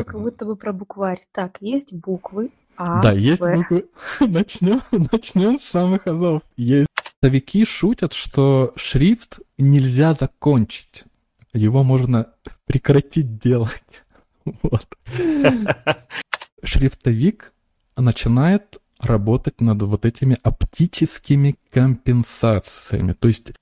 а... как будто бы про букварь. Так, есть буквы А, Да, есть буквы. Начнем, начнем с самых азов. Есть. Совики шутят, что шрифт нельзя закончить. Его можно прекратить делать. Вот. Шрифтовик начинает работать над вот этими оптическими компенсациями. То есть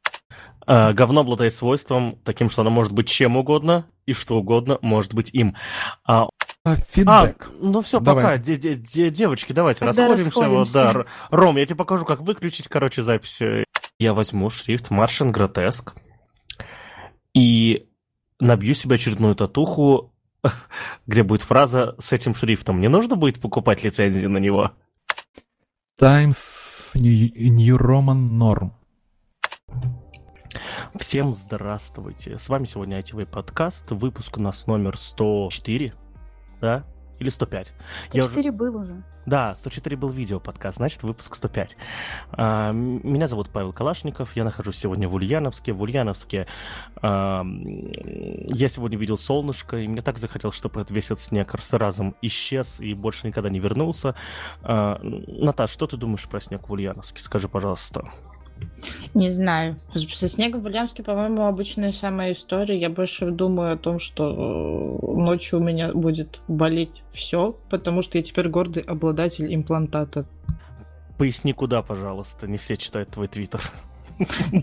говно обладает свойством таким, что оно может быть чем угодно, и что угодно может быть им. А, а фидбэк. А, ну все, Давай. пока. Де -де -де Девочки, давайте Тогда расходимся. расходимся. Вот, да. Ром, я тебе покажу, как выключить, короче, запись. Я возьму шрифт Martian Grotesque и набью себе очередную татуху, где будет фраза с этим шрифтом. Не нужно будет покупать лицензию на него? Times New Roman Norm. Всем здравствуйте. С вами сегодня ITV подкаст. Выпуск у нас номер 104, да? Или 105? 104 Я уже... был уже. Да, 104 был видео подкаст, значит, выпуск 105. А, меня зовут Павел Калашников, я нахожусь сегодня в Ульяновске. В Ульяновске а, я сегодня видел солнышко, и мне так захотелось, чтобы этот весь этот снег разом исчез и больше никогда не вернулся. А, Наташ, что ты думаешь про снег в Ульяновске? Скажи, пожалуйста. Не знаю. Со снегом в Ульяновске, по-моему, обычная самая история. Я больше думаю о том, что э, ночью у меня будет болеть все, потому что я теперь гордый обладатель имплантата. Поясни, куда, пожалуйста. Не все читают твой твиттер.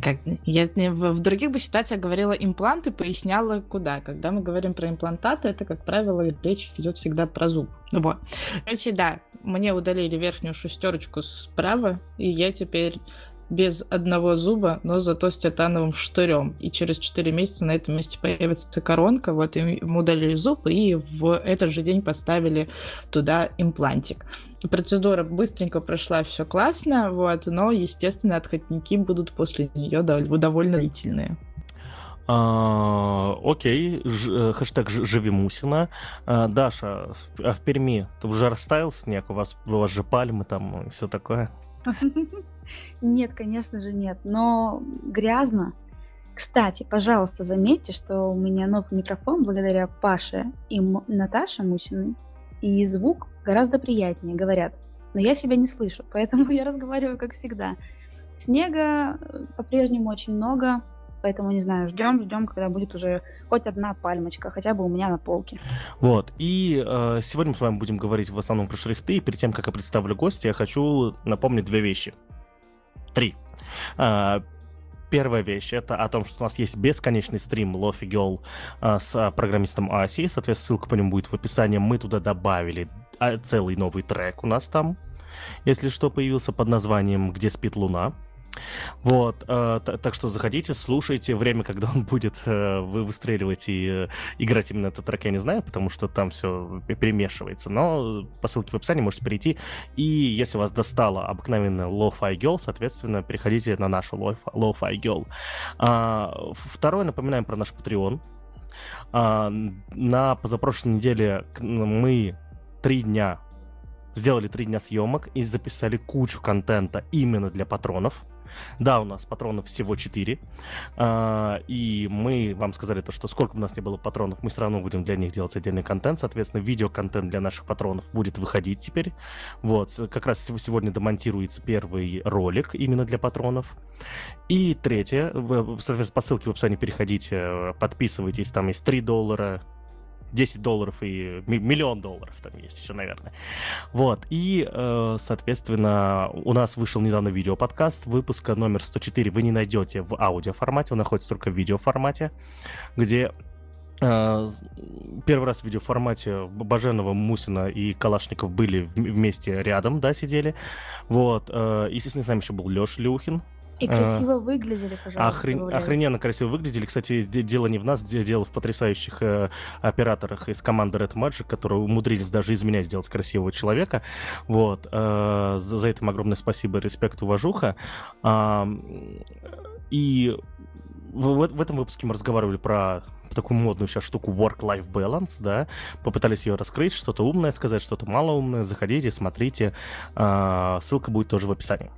Как, я в, в других бы ситуациях говорила импланты, поясняла куда. Когда мы говорим про имплантаты, это, как правило, речь идет всегда про зуб. Вот. Короче, да, мне удалили верхнюю шестерочку справа, и я теперь без одного зуба, но зато с титановым штырем. И через 4 месяца на этом месте появится коронка, вот им удалили зуб, и в этот же день поставили туда имплантик. Процедура быстренько прошла, все классно, вот, но, естественно, отходники будут после нее довольно длительные. А, окей, Ж, э, хэштег Живи Мусина. А, Даша, а в Перми ты уже растаял снег? У вас, у вас же пальмы там и все такое? Нет, конечно же нет, но грязно. Кстати, пожалуйста, заметьте, что у меня новый микрофон благодаря Паше и Наташе Мусиной, и звук гораздо приятнее, говорят. Но я себя не слышу, поэтому я разговариваю как всегда. Снега э, по-прежнему очень много, поэтому, не знаю, ждем, ждем, когда будет уже хоть одна пальмочка, хотя бы у меня на полке. Вот, и э, сегодня мы с вами будем говорить в основном про шрифты, и перед тем, как я представлю гостя, я хочу напомнить две вещи. Три. А, первая вещь это о том, что у нас есть бесконечный стрим Лофи Girl а, с а, программистом Аси. Соответственно, ссылка по нему будет в описании. Мы туда добавили а, целый новый трек у нас там. Если что, появился под названием «Где спит луна». Вот, э, так что заходите, слушайте. Время, когда он будет э, вы выстреливать и э, играть именно этот трек, я не знаю, потому что там все перемешивается. Но по ссылке в описании можете перейти. И если вас достала обыкновенная Lo-Fi Girl, соответственно, переходите на нашу Lo-Fi Girl. А, второе, напоминаем про наш Patreon. А, на позапрошлой неделе мы три дня сделали три дня съемок и записали кучу контента именно для патронов. Да, у нас патронов всего 4. А, и мы вам сказали то, что сколько бы у нас не было патронов, мы все равно будем для них делать отдельный контент. Соответственно, видеоконтент для наших патронов будет выходить теперь. Вот, как раз сегодня демонтируется первый ролик именно для патронов. И третье, соответственно, по ссылке в описании переходите, подписывайтесь, там есть 3 доллара, 10 долларов и миллион долларов там есть еще, наверное. Вот, и, э, соответственно, у нас вышел недавно видеоподкаст, выпуска номер 104 вы не найдете в аудиоформате, он находится только в видеоформате, где э, Первый раз в видеоформате Баженова, Мусина и Калашников были вместе рядом, да, сидели. Вот. Э, естественно, с нами еще был Леша Люхин, и красиво а, выглядели, пожалуйста. Охрен... Охрененно красиво выглядели. Кстати, дело не в нас, дело в потрясающих э, операторах из команды Red Magic, которые умудрились даже из меня сделать красивого человека. Вот. Э, за, за это огромное спасибо, респект, уважуха. Э, и в, в этом выпуске мы разговаривали про такую модную сейчас штуку work-life balance, да, попытались ее раскрыть, что-то умное сказать, что-то малоумное, заходите, смотрите, э, ссылка будет тоже в описании.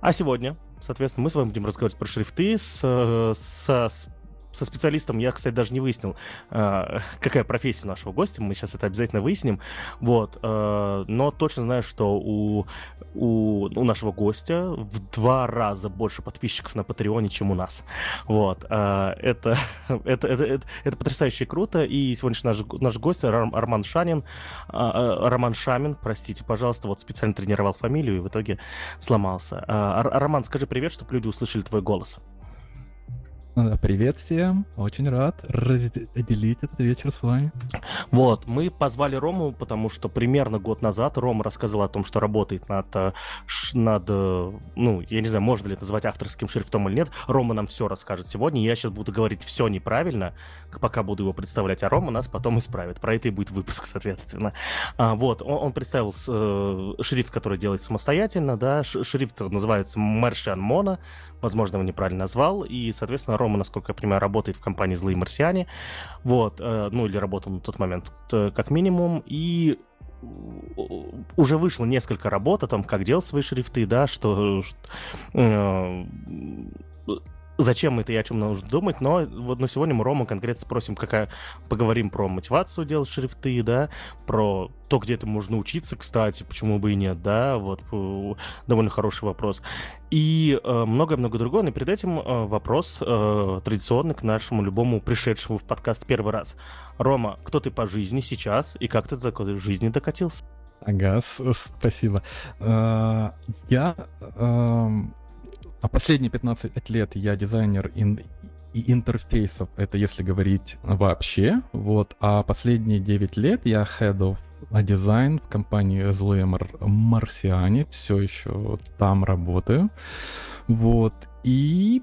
А сегодня Соответственно, мы с вами будем разговаривать про шрифты с, с, с со специалистом я, кстати, даже не выяснил, э, какая профессия нашего гостя. Мы сейчас это обязательно выясним. Вот. Э, но точно знаю, что у, у, у нашего гостя в два раза больше подписчиков на Патреоне, чем у нас. Вот. Э, это, это, это, это, это потрясающе круто. И сегодняшний наш, наш гость Роман Шанин, Роман Шамин, простите, пожалуйста, вот специально тренировал фамилию и в итоге сломался. Роман, скажи привет, чтобы люди услышали твой голос. Э, привет всем, очень рад разделить этот вечер с вами. Вот, мы позвали Рому, потому что примерно год назад Рома рассказал о том, что работает над, э, над, э, ну, я не знаю, можно ли это назвать авторским шрифтом или нет. Рома нам все расскажет сегодня, я сейчас буду говорить все неправильно, пока буду его представлять, а Рома нас потом исправит. Про это и будет выпуск, соответственно. А, вот, он, он представил э, шрифт, который делает самостоятельно, да, шрифт называется Martian Mono, возможно, его неправильно назвал, и, соответственно, Рома, насколько я понимаю, работает в компании «Злые марсиане», вот, э, ну, или работал на тот момент, как минимум, и уже вышло несколько работ о том, как делать свои шрифты, да, что, э, зачем это и о чем нужно думать, но вот на сегодня мы Рома конкретно спросим, какая, поговорим про мотивацию делать шрифты, да, про то, где это можно учиться, кстати, почему бы и нет, да, вот довольно хороший вопрос. И э, много-много э, другого, но перед этим э, вопрос э, традиционный к нашему любому пришедшему в подкаст первый раз. Рома, кто ты по жизни сейчас и как ты до такой жизни докатился? Ага, спасибо. Э, я эм, а последние 15 лет я дизайнер ин и интерфейсов, это если говорить вообще, вот, а последние 9 лет я head of дизайн в компании злые марсиане, все еще там работаю, вот, и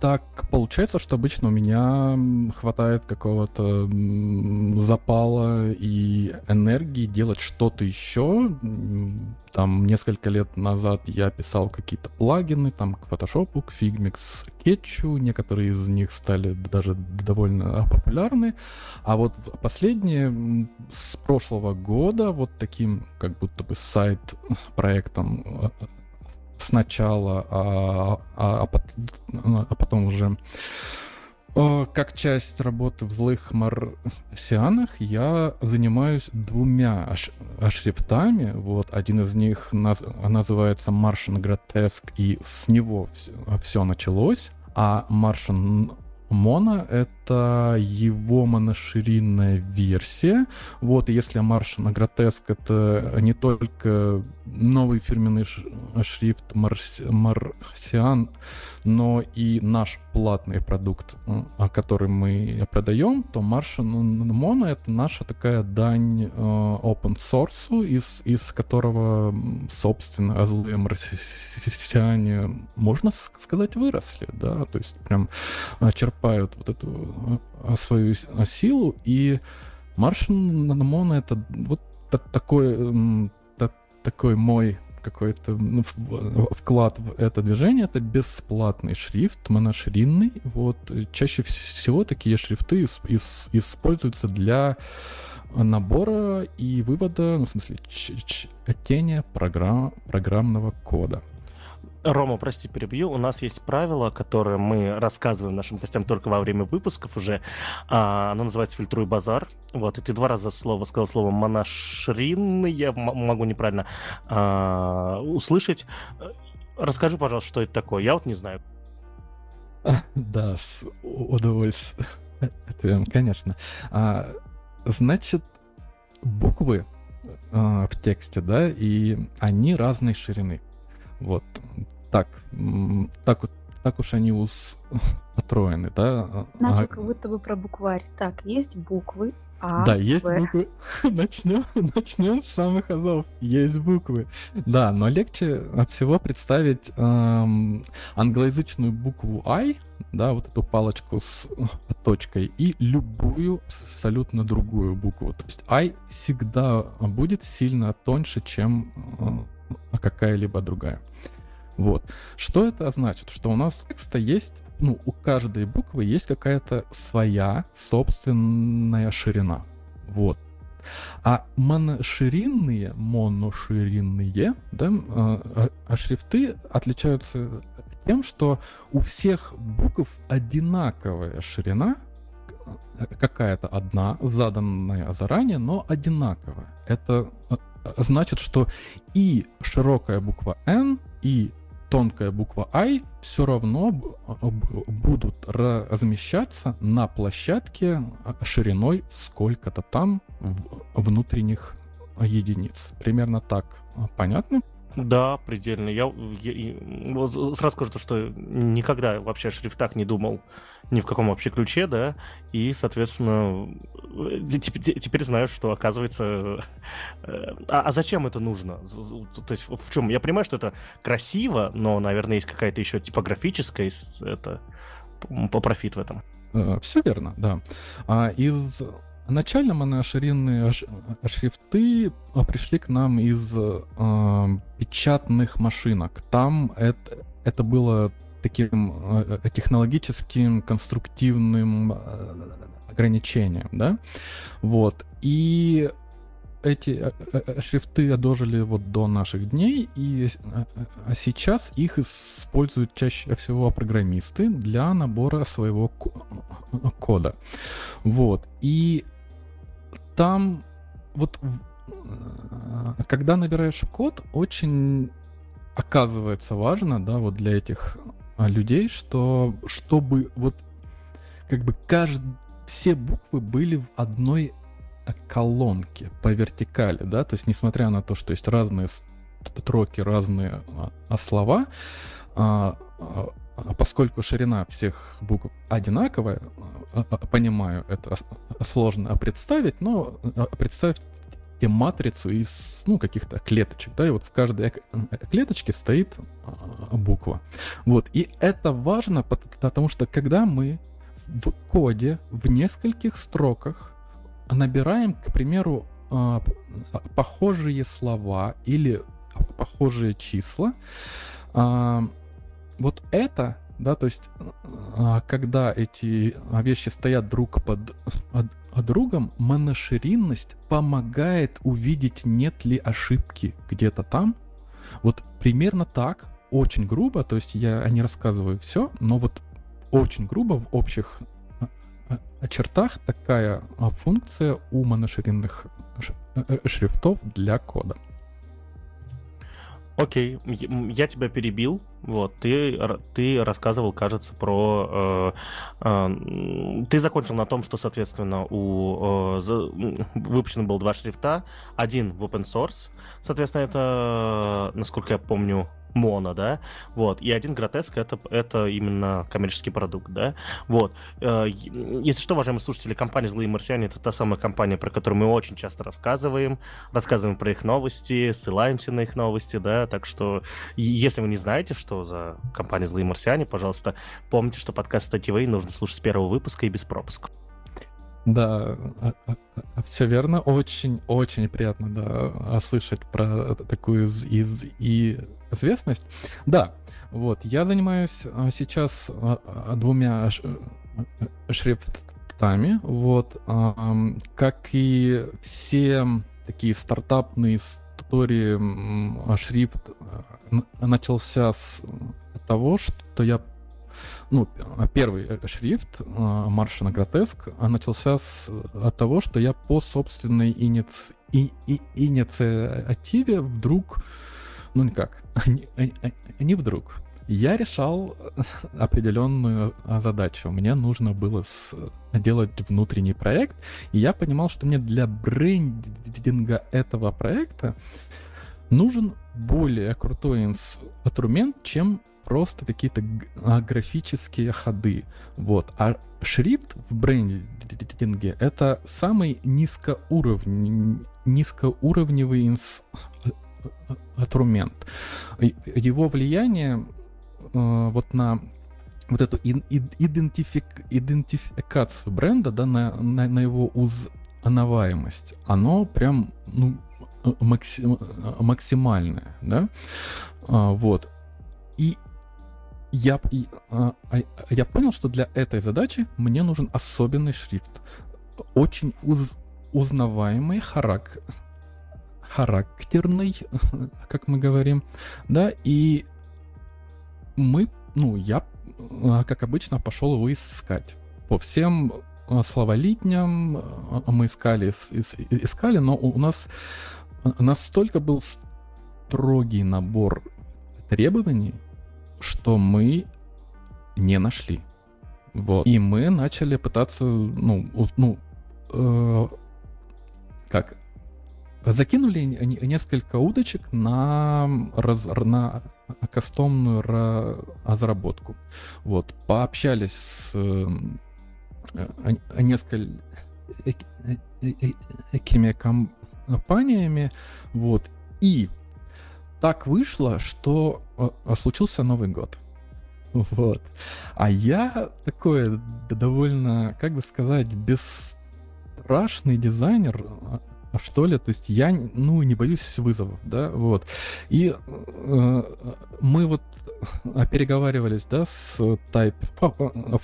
так получается, что обычно у меня хватает какого-то запала и энергии делать что-то еще. Там несколько лет назад я писал какие-то плагины там к Photoshop, к Figmix, Sketch. Некоторые из них стали даже довольно популярны. А вот последние с прошлого года вот таким как будто бы сайт-проектом а, сначала, а, а, а, а потом уже как часть работы в злых марсианах я занимаюсь двумя шрифтами. Вот один из них наз называется Martian Grotesque, и с него все, все началось. А Martian Моно — это его моноширинная версия. Вот, и если на гротеск — это не только новый фирменный шрифт Марс... Марсиан, но и наш платный продукт, который мы продаем, то Martian Mono — это наша такая дань э, open source, из, из которого, собственно, злые марсиане, можно сказать, выросли, да, то есть прям черпают вот эту свою силу, и Маршин Наномона это вот такой, такой мой какой-то ну, вклад в это движение. Это бесплатный шрифт, моноширинный. Вот. Чаще всего такие шрифты ис- ис- используются для набора и вывода, ну, в смысле, чтения программ, программного кода. Рома, прости, перебью. У нас есть правило, которое мы рассказываем нашим гостям только во время выпусков уже. А, оно называется «Фильтруй базар». Вот, и ты два раза слово сказал слово «моношринный», я могу неправильно а, услышать. Расскажи, пожалуйста, что это такое. Я вот не знаю. Да, с удовольствием, конечно. А, значит, буквы а, в тексте, да, и они разной ширины. Вот так, так, так уж они ус отроены, да? Начал а... как будто бы про букварь. Так, есть буквы, а, да, есть буквы. начнем, начнем с самых азов. Есть буквы. Да, но легче всего представить эм, англоязычную букву I, да, вот эту палочку с точкой, и любую абсолютно другую букву. То есть I всегда будет сильно тоньше, чем э, какая-либо другая. Вот. Что это значит? Что у нас текста есть, ну, у каждой буквы есть какая-то своя собственная ширина. Вот. А моноширинные, моноширинные, да, а, а шрифты отличаются тем, что у всех букв одинаковая ширина, какая-то одна, заданная заранее, но одинаковая. Это э, значит, что и широкая буква N, и тонкая буква I все равно будут размещаться на площадке шириной сколько-то там внутренних единиц. Примерно так понятно? Да, предельно. Я, я, я вот сразу скажу то, что никогда вообще о шрифтах не думал ни в каком вообще ключе, да, и, соответственно, теперь, теперь знаю, что оказывается... Э, а, а зачем это нужно? То есть в чем? Я понимаю, что это красиво, но, наверное, есть какая-то еще типографическая это, по профит в этом. Э, Все верно, да. А из Начально моноширинные шрифты а, пришли к нам из э, печатных машинок. Там это, это было таким э, технологическим, конструктивным ограничением, да, вот, и эти шрифты дожили вот до наших дней, и сейчас их используют чаще всего программисты для набора своего кода. Вот. И там вот э, когда набираешь код, очень оказывается важно, да, вот для этих а, людей, что чтобы вот как бы кажд... все буквы были в одной э, колонке по вертикали, да, то есть несмотря на то, что есть разные строки, разные а, а слова, поскольку ширина всех букв одинаковая, а, понимаю, это сложно представить, но представьте матрицу из ну, каких-то клеточек, да, и вот в каждой клеточке стоит буква. Вот, и это важно, потому что когда мы в коде в нескольких строках набираем, к примеру, похожие слова или похожие числа, вот это, да, то есть, а, когда эти вещи стоят друг под другом, моноширинность помогает увидеть, нет ли ошибки где-то там. Вот примерно так, очень грубо, то есть я не рассказываю все, но вот очень грубо в общих а, а, чертах такая функция у моноширинных э, шрифтов для кода. Окей, я тебя перебил. Вот, ты, ты рассказывал, кажется, про... Э, э, ты закончил на том, что, соответственно, у... Э, выпущено было два шрифта. Один в open source. Соответственно, это, насколько я помню, моно, да, вот, и один гротеск это, это именно коммерческий продукт, да, вот. Э, если что, уважаемые слушатели, компания «Злые марсиане» — это та самая компания, про которую мы очень часто рассказываем, рассказываем про их новости, ссылаемся на их новости, да, так что если вы не знаете, что за компания «Злые марсиане», пожалуйста, помните, что подкаст «Стативей» нужно слушать с первого выпуска и без пропуска. Да, а, а, а, все верно. Очень-очень приятно, да, слышать про такую из, из и известность. Да, вот, я занимаюсь сейчас двумя шрифтами, вот, как и все такие стартапные истории, шрифт начался с того, что я ну, первый шрифт Маршина Гротеск начался с, от того, что я по собственной иници... и, и, инициативе вдруг, ну никак, не, не вдруг, я решал определенную задачу. Мне нужно было с... делать внутренний проект, и я понимал, что мне для брендинга этого проекта нужен более крутой инструмент, чем просто какие-то а, графические ходы. Вот. А шрифт в брендинге это самый низкоуровневый, низкоуровневый инс, инструмент. Его влияние э, вот на вот эту идентифик, идентификацию бренда, да, на, на, на его узнаваемость, оно прям ну, максим, максимальное, да, а, вот. И я, а, а, я понял, что для этой задачи мне нужен особенный шрифт. Очень уз, узнаваемый, харак, характерный, как мы говорим, да, и мы ну, я, а, как обычно, пошел его искать. По всем а, словолитням а, мы искали, искали, но у нас настолько был строгий набор требований, что мы не нашли. Вот. И мы начали пытаться, ну, ну э, как, закинули несколько удочек на, раз, на кастомную разработку. Вот, пообщались с э, несколькими компаниями, вот, и так вышло, что э, случился Новый год. Вот. А я такой довольно, как бы сказать, бесстрашный дизайнер, а что ли, то есть я, ну, не боюсь вызовов, да, вот. И э, мы вот переговаривались, да, с Type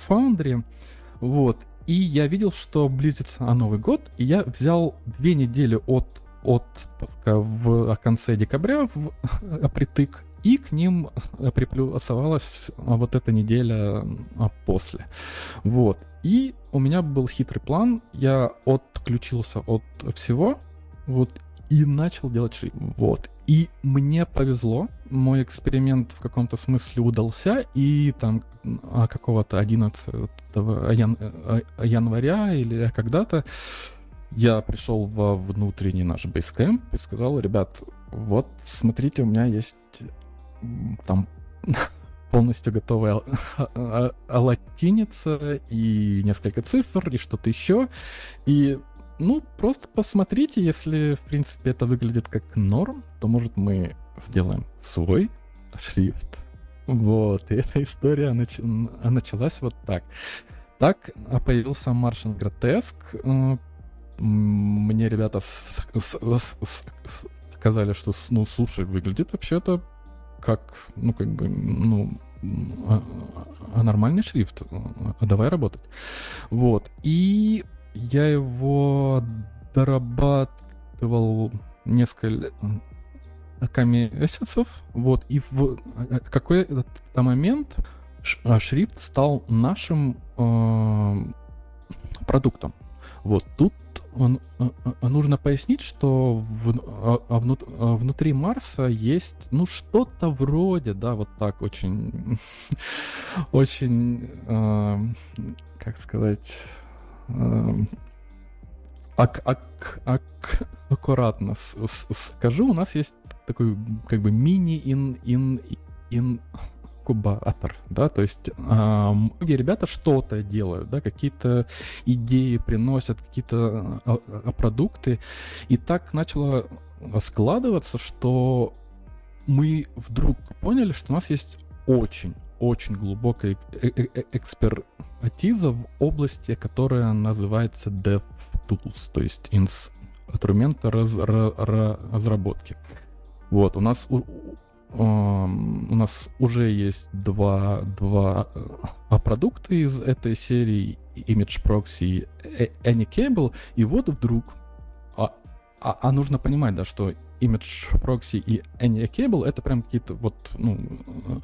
Foundry, вот, и я видел, что близится Новый год, и я взял две недели от отпуска в конце декабря в притык и к ним э, приплюсовалась а, вот эта неделя а, после. Вот. И у меня был хитрый план. Я отключился от всего, вот, и начал делать шип. Вот. И мне повезло, мой эксперимент в каком-то смысле удался, и там а, какого-то 11 ян- э, января или когда-то я пришел во внутренний наш бейскэмп и сказал, ребят, вот, смотрите, у меня есть там полностью готовая латиница и несколько цифр и что-то еще. И ну, просто посмотрите, если, в принципе, это выглядит как норм, то, может, мы сделаем свой шрифт. Вот, и эта история нач... началась вот так. Так появился Martian Grotesque. Мне ребята сказали, что, ну, слушай, выглядит вообще-то как, ну, как бы, ну, а, а нормальный шрифт, а давай работать. Вот. И я его дорабатывал несколько месяцев, вот, и в какой-то момент шрифт стал нашим э, продуктом. Вот, тут а, а, нужно пояснить, что в, а, а внут, внутри Марса есть, ну, что-то вроде, да, вот так очень, очень, э, как сказать, э, ак, ак, ак, аккуратно с, с, скажу, у нас есть такой, как бы, мини-ин, ин, ин, инкубатор, да, то есть а, многие ребята что-то делают, да, какие-то идеи приносят, какие-то а, продукты, и так начало складываться, что мы вдруг поняли, что у нас есть очень очень глубокая э, э, э, экспертиза в области, которая называется DevTools, то есть инструменты раз, раз, разработки. Вот, у нас нас уже есть два, два э, продукта из этой серии Image Proxy и Anycable, и вот вдруг, а, а, а нужно понимать, да, что Image Proxy и Anycable это прям какие-то вот, ну,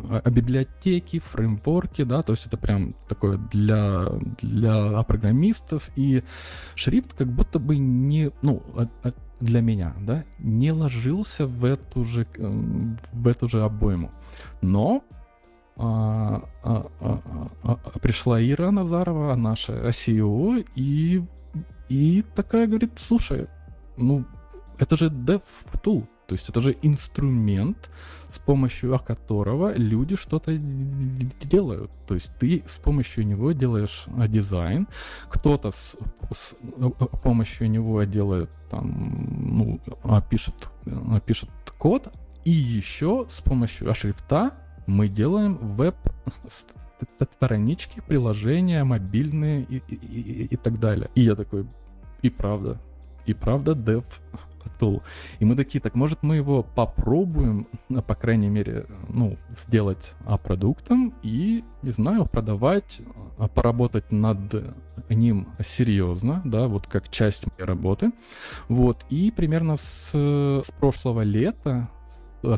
а, а библиотеки, фреймворки, да, то есть это прям такое для, для программистов, и шрифт как будто бы не, ну, для меня, да, не ложился в эту же, эм, в эту же обойму. Но а, а, а, а, а, пришла Ира Назарова, наша SEO, и, и такая говорит, слушай, ну, это же dev tool, то есть это же инструмент, с помощью которого люди что-то делают. То есть ты с помощью него делаешь а, дизайн, кто-то с, с а, помощью него делает там, ну, а, пишет, пишет код, и еще с помощью шрифта мы делаем веб странички, приложения, мобильные и, и, и, и так далее. И я такой, и правда, и правда, dev tool. И мы такие, так может мы его попробуем, ну, по крайней мере, ну, сделать а, продуктом и, не знаю, продавать, а, поработать над ним серьезно, да, вот как часть моей работы. Вот, и примерно с, с прошлого лета,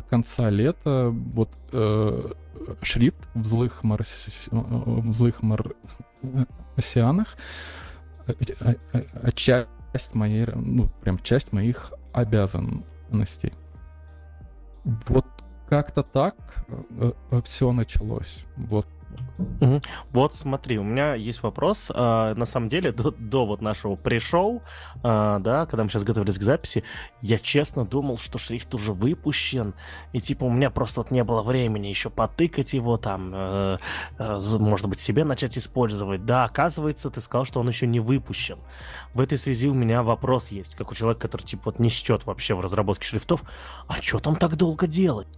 конца лета вот э, шрифт в злых, марс... в злых марсианах часть моей, ну, прям часть моих обязанностей. Вот как-то так все началось. Вот Вот смотри, у меня есть вопрос. А, на самом деле, до, до вот нашего пришел, а, да, когда мы сейчас готовились к записи, я честно думал, что шрифт уже выпущен, и типа у меня просто вот не было времени еще потыкать его там, э, э, может быть, себе начать использовать. Да, оказывается, ты сказал, что он еще не выпущен. В этой связи у меня вопрос есть, как у человека, который типа вот не счет вообще в разработке шрифтов, а что там так долго делать?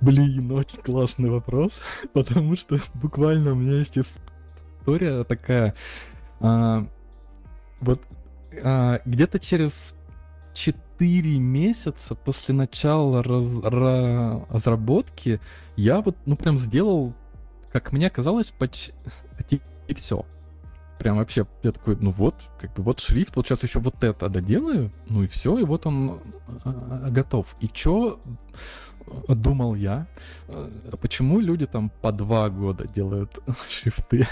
Блин, очень классный вопрос, потому что буквально у меня есть история такая. А, вот а, где-то через 4 месяца после начала раз, разработки я вот, ну, прям сделал, как мне казалось, почти и все. Прям вообще, я такой, ну вот, как бы вот шрифт, вот сейчас еще вот это доделаю, ну и все, и вот он а, готов. И чё думал я, э, почему люди там по два года делают шрифты.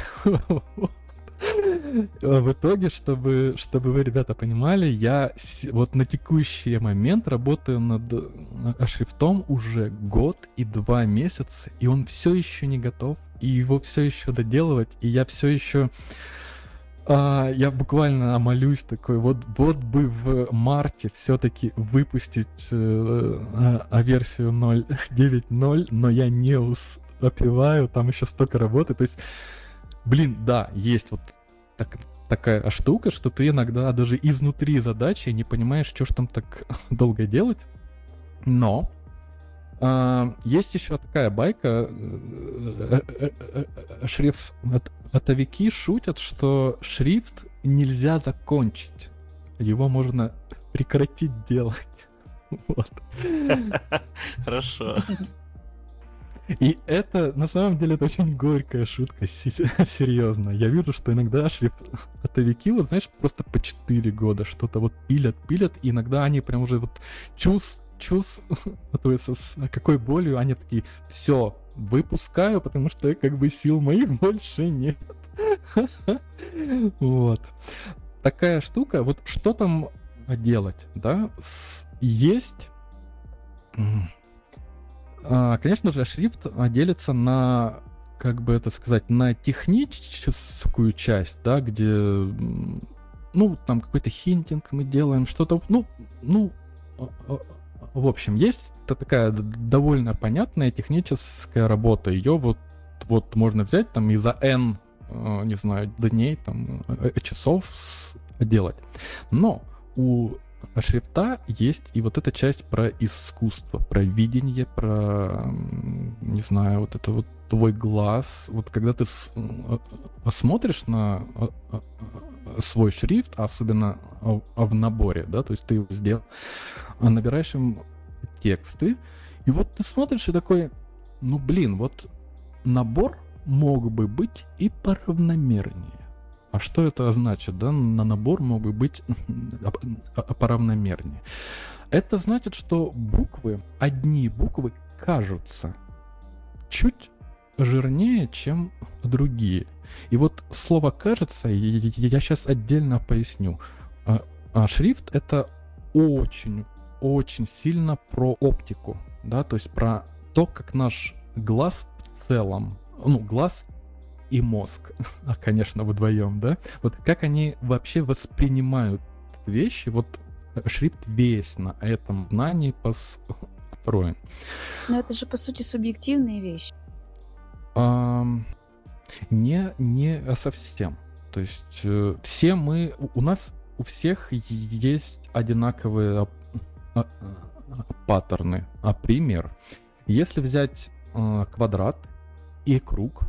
В итоге, чтобы, чтобы вы, ребята, понимали, я вот на текущий момент работаю над э, шрифтом уже год и два месяца, и он все еще не готов, и его все еще доделывать, и я все еще а, я буквально молюсь такой, вот, вот бы в марте все-таки выпустить э, э, версию 0.9.0, но я не успеваю, там еще столько работы. То есть, блин, да, есть вот так, такая штука, что ты иногда даже изнутри задачи не понимаешь, что ж там так долго делать. Но а, есть еще такая байка. Э, э, э, шрифт отовики шутят, что шрифт нельзя закончить. Его можно прекратить делать. Вот. Хорошо. И это, на самом деле, это очень горькая шутка, серьезно. Я вижу, что иногда шрифтовики, вот знаешь, просто по 4 года что-то вот пилят, пилят, и иногда они прям уже вот чувствуют чувствуется, с какой болью они такие, все, выпускаю, потому что как бы сил моих больше нет. Вот. Такая штука, вот что там делать, да? Есть... А, конечно же, шрифт делится на, как бы это сказать, на техническую часть, да, где, ну, там какой-то хинтинг мы делаем, что-то, ну, ну, а, а, в общем, есть такая довольно понятная техническая работа. Ее вот, вот можно взять там и за N, э, не знаю, дней, там, э, часов делать. Но у шрифта есть и вот эта часть про искусство, про видение, про, не знаю, вот это вот твой глаз. Вот когда ты э, смотришь на свой шрифт, особенно в наборе, да, то есть ты его сделал, а набираешь им тексты, и вот ты смотришь и такой, ну блин, вот набор мог бы быть и поравномернее. А что это значит, да? На набор мог бы быть поравномернее. Это значит, что буквы, одни буквы кажутся чуть жирнее, чем другие. И вот слово кажется, я сейчас отдельно поясню. А, а шрифт это очень очень сильно про оптику, да, то есть про то, как наш глаз в целом, ну, глаз и мозг, а, конечно, вдвоем, да, вот как они вообще воспринимают вещи, вот шрифт весь на этом знании построен. Но это же, по сути, субъективные вещи. А, не, не совсем. То есть э, все мы, у нас у всех есть одинаковые а, паттерны. А пример. Если взять э, квадрат и круг,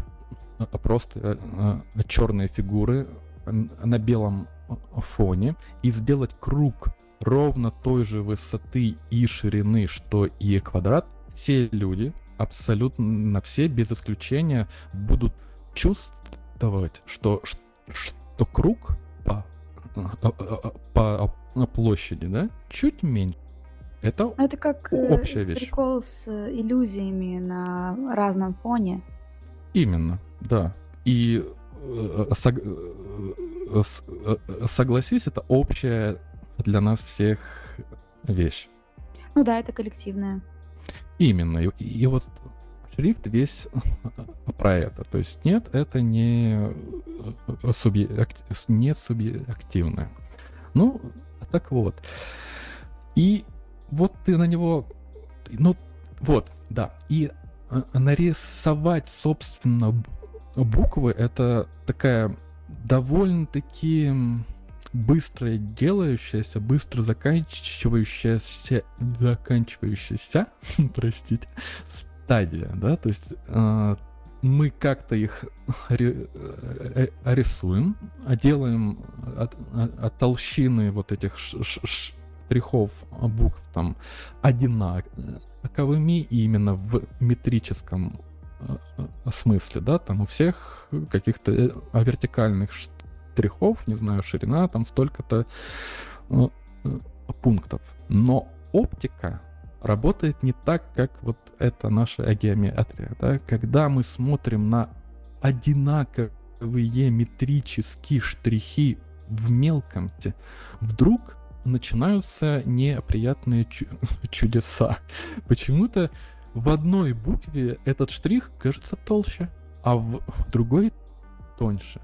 э, просто э, э, черные фигуры на белом фоне, и сделать круг ровно той же высоты и ширины, что и квадрат, все люди, абсолютно все, без исключения, будут чувствовать, что, что круг по, по площади, да, чуть меньше Это, Это как э, общая вещь. прикол с э, иллюзиями на разном фоне. Именно, да. И э, сог- согласись, это общая для нас всех вещь. Ну да, это коллективное. Именно. И, и вот шрифт весь про это. То есть нет, это не, э, субъект, не субъективное. Ну, так вот. И вот ты на него... Ну, вот, да. И э, нарисовать, собственно, буквы, это такая довольно-таки быстро делающаяся, быстро заканчивающаяся, заканчивающаяся, простите, стадия, да, то есть э, мы как-то их э, э, рисуем, а делаем от, от толщины вот этих штрихов букв там одинаковыми именно в метрическом э, смысле, да, там у всех каких-то вертикальных штрихов, не знаю, ширина там столько-то э, э, пунктов. Но оптика работает не так, как вот это наша геометрия. Да? Когда мы смотрим на одинаковые метрические штрихи в мелком, те, вдруг начинаются неприятные чу- чудеса. Почему-то в одной букве этот штрих кажется толще, а в другой тоньше.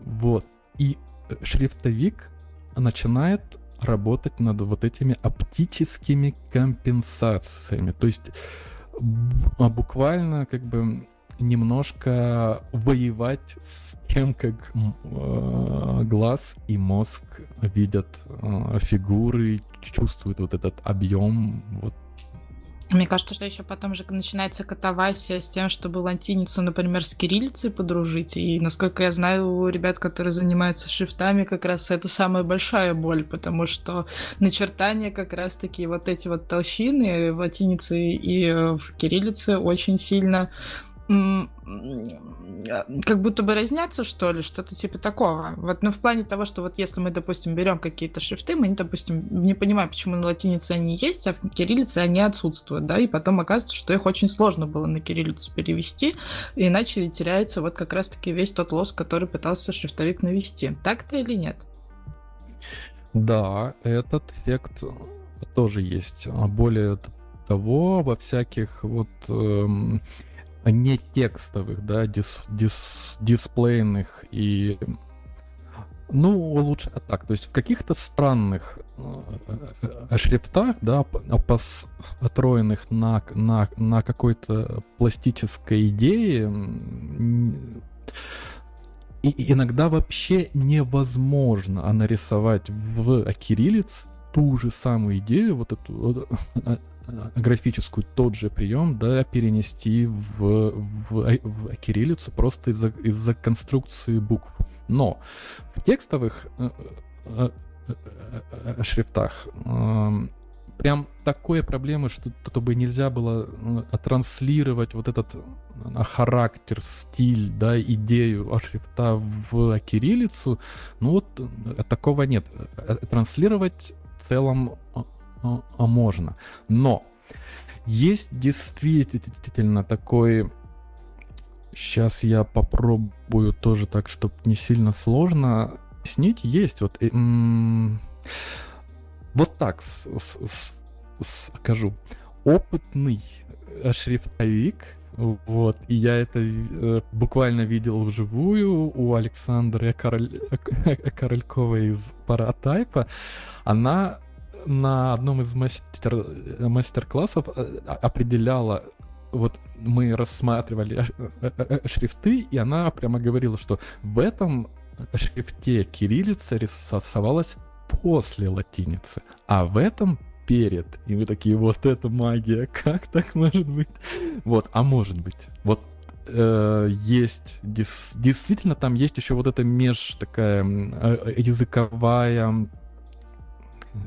Вот. И шрифтовик начинает работать над вот этими оптическими компенсациями. То есть буквально как бы немножко воевать с тем, как э, глаз и мозг видят э, фигуры, чувствуют вот этот объем, вот Мне кажется, что еще потом же начинается катавасия с тем, чтобы латиницу, например, с кириллицей подружить. И, насколько я знаю, у ребят, которые занимаются шрифтами, как раз это самая большая боль, потому что начертания как раз-таки вот эти вот толщины в латинице и э, в кириллице очень сильно как будто бы разнятся, что ли, что-то типа такого. Вот, ну, в плане того, что вот если мы, допустим, берем какие-то шрифты, мы, допустим, не понимаем, почему на латинице они есть, а в кириллице они отсутствуют, да, и потом оказывается, что их очень сложно было на кириллицу перевести, иначе теряется вот как раз-таки весь тот лоск, который пытался шрифтовик навести. Так-то или нет? Да, этот эффект тоже есть. А Более того, во всяких вот эм, не текстовых, да, дис- дис- дисплейных и ну, лучше так. То есть в каких-то странных э, э, шрифтах, да, п- построенных на, на, на какой-то пластической идее, и иногда вообще невозможно а нарисовать в кириллиц ту же самую идею, вот эту а, а, графическую, тот же прием, да, перенести в, в, а- в кириллицу просто из-за из конструкции букв. Но в текстовых э, э, э, э, шрифтах эм, прям такой проблемы, что чтобы нельзя было э, транслировать вот этот э, характер, стиль, да, идею шрифта в кириллицу, ну вот э, такого нет. Э, Транслировать в целом э, э, можно. Но есть действительно такой Сейчас я попробую тоже так, чтобы не сильно сложно объяснить. Есть вот... э, Вот так скажу. Опытный э, шрифтовик, вот, и я это э, буквально видел вживую у Александры Король- Корольковой из Паратайпа. Она на одном из мастер- мастер-классов э, определяла вот мы рассматривали э, э, шрифты, и она прямо говорила, что в этом шрифте кириллица рисовалась после латиницы, а в этом перед. И мы такие, вот это магия, как так может быть? Вот, а может быть. Вот э, есть, дес- действительно там есть еще вот эта меж такая э, языковая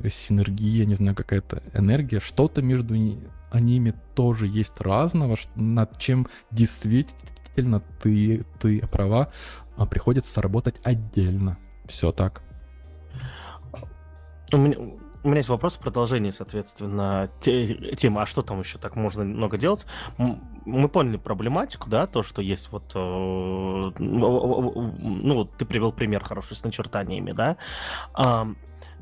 синергия, не знаю, какая-то энергия, что-то между ни- ними тоже есть разного, над чем действительно ты, ты права, а приходится работать отдельно. Все так. У меня, У меня есть вопрос в продолжении, соответственно, те, темы, а что там еще так можно много делать? Мы поняли проблематику, да, то, что есть вот, э, ну, вот ты привел пример хороший с начертаниями, да,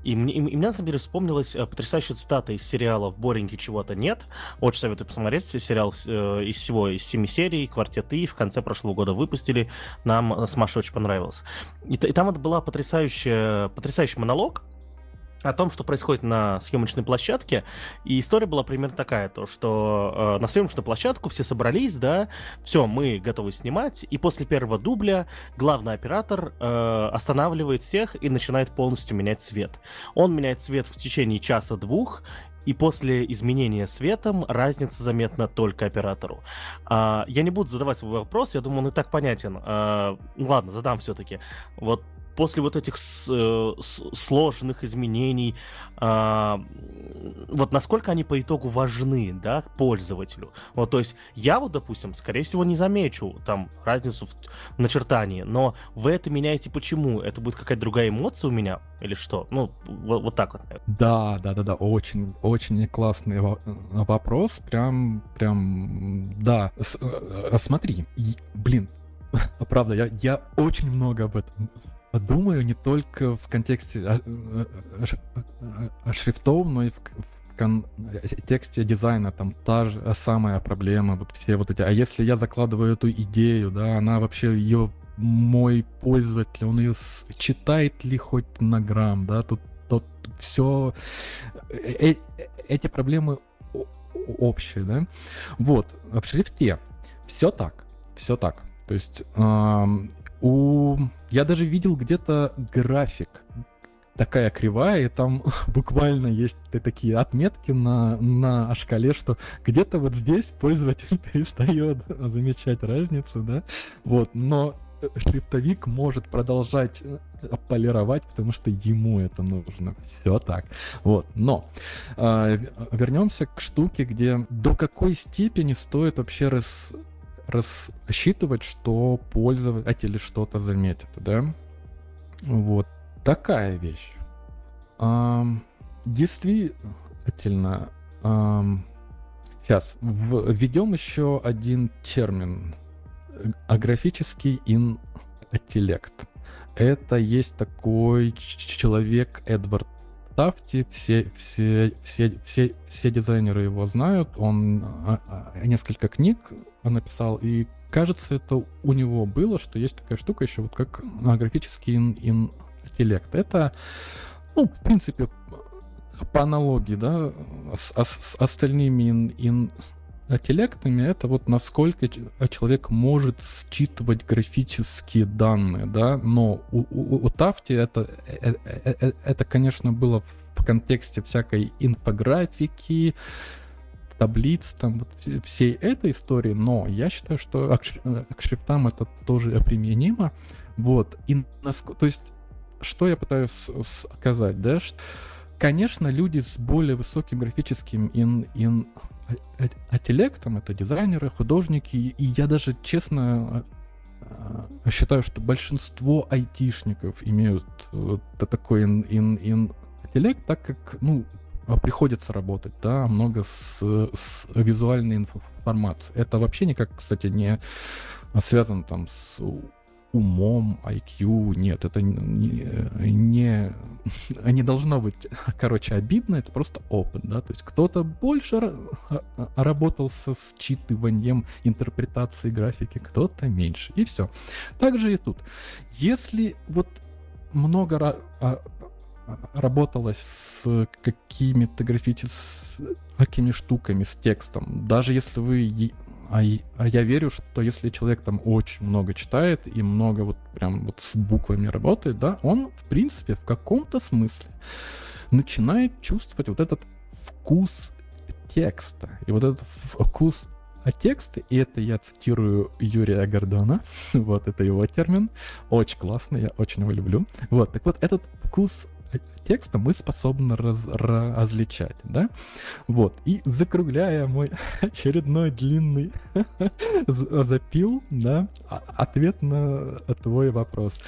и мне, и, мне на самом деле вспомнилась э, потрясающая цитата из сериала «В Бореньке чего-то нет». Очень советую посмотреть. Сериал э, из всего, из семи серий, «Квартет И» в конце прошлого года выпустили. Нам с Машей очень понравилось. И, и там вот была потрясающая, потрясающий монолог, о том, что происходит на съемочной площадке. И история была примерно такая, то, что э, на съемочную площадку все собрались, да, все, мы готовы снимать, и после первого дубля главный оператор э, останавливает всех и начинает полностью менять цвет. Он меняет цвет в течение часа-двух, и после изменения светом разница заметна только оператору. А, я не буду задавать свой вопрос, я думаю, он и так понятен. А, ладно, задам все-таки. Вот после вот этих э, сложных изменений, э, вот насколько они по итогу важны, да, пользователю. Вот, то есть я вот, допустим, скорее всего, не замечу там разницу в начертании, но вы это меняете почему? Это будет какая-то другая эмоция у меня или что? Ну, вот, вот так вот. Да, да, да, да, очень, очень классный вопрос, прям, прям, да. С, э, смотри, блин, правда, я, я очень много об этом думаю не только в контексте а, а, а, шрифтов, но и в, контексте дизайна. Там та же самая проблема, вот все вот эти. А если я закладываю эту идею, да, она вообще ее мой пользователь, он ее читает ли хоть на грамм, да, тут, тут все э, э, эти проблемы общие, да. Вот, в шрифте все так, все так. То есть у... Я даже видел где-то график, такая кривая, и там буквально есть такие отметки на, на шкале, что где-то вот здесь пользователь перестает замечать разницу, да, вот, но шрифтовик может продолжать э, полировать, потому что ему это нужно. Все так. Вот. Но э, вернемся к штуке, где до какой степени стоит вообще рас, рассчитывать, что пользователь что-то заметит, да? Вот такая вещь. А, действительно, а, сейчас введем еще один термин. Аграфический интеллект. Это есть такой человек Эдвард Тафти, все, все, все, все, все дизайнеры его знают, он а, а, несколько книг написал, и кажется, это у него было, что есть такая штука еще вот как графический ин интеллект. Это, ну, в принципе, по аналогии, да, с, с остальными ин, ин интеллектами, это вот насколько человек может считывать графические данные, да, но у, у, у Тафти это, это, э, это, конечно, было в контексте всякой инфографики, таблиц, там вот всей этой истории, но я считаю, что к, шрифтам это тоже применимо. Вот. И наск... То есть, что я пытаюсь сказать, да? Что, конечно, люди с более высоким графическим ин, ин, интеллектом, это дизайнеры, художники, и я даже, честно, э, считаю, что большинство айтишников имеют вот такой ин, ин, ин интеллект, так как, ну, а, приходится работать, да, много с, с визуальной информацией. Это вообще никак, кстати, не связано там с умом, IQ, нет, это не, не, не должно быть, короче, обидно, это просто опыт, да, то есть кто-то больше а, работал со считыванием, интерпретацией графики, кто-то меньше, и все. Также и тут. Если вот много работалось с какими-то графическими штуками, с текстом, даже если вы... А, а я верю, что если человек там очень много читает и много вот прям вот с буквами работает, да, он, в принципе, в каком-то смысле начинает чувствовать вот этот вкус текста. И вот этот вкус а тексты, и это я цитирую Юрия Гордона, вот это его термин, очень классный, я очень его люблю. Вот, так вот, этот вкус текста мы способны раз, различать, да? Вот, и закругляя мой очередной длинный запил, да, ответ на твой вопрос.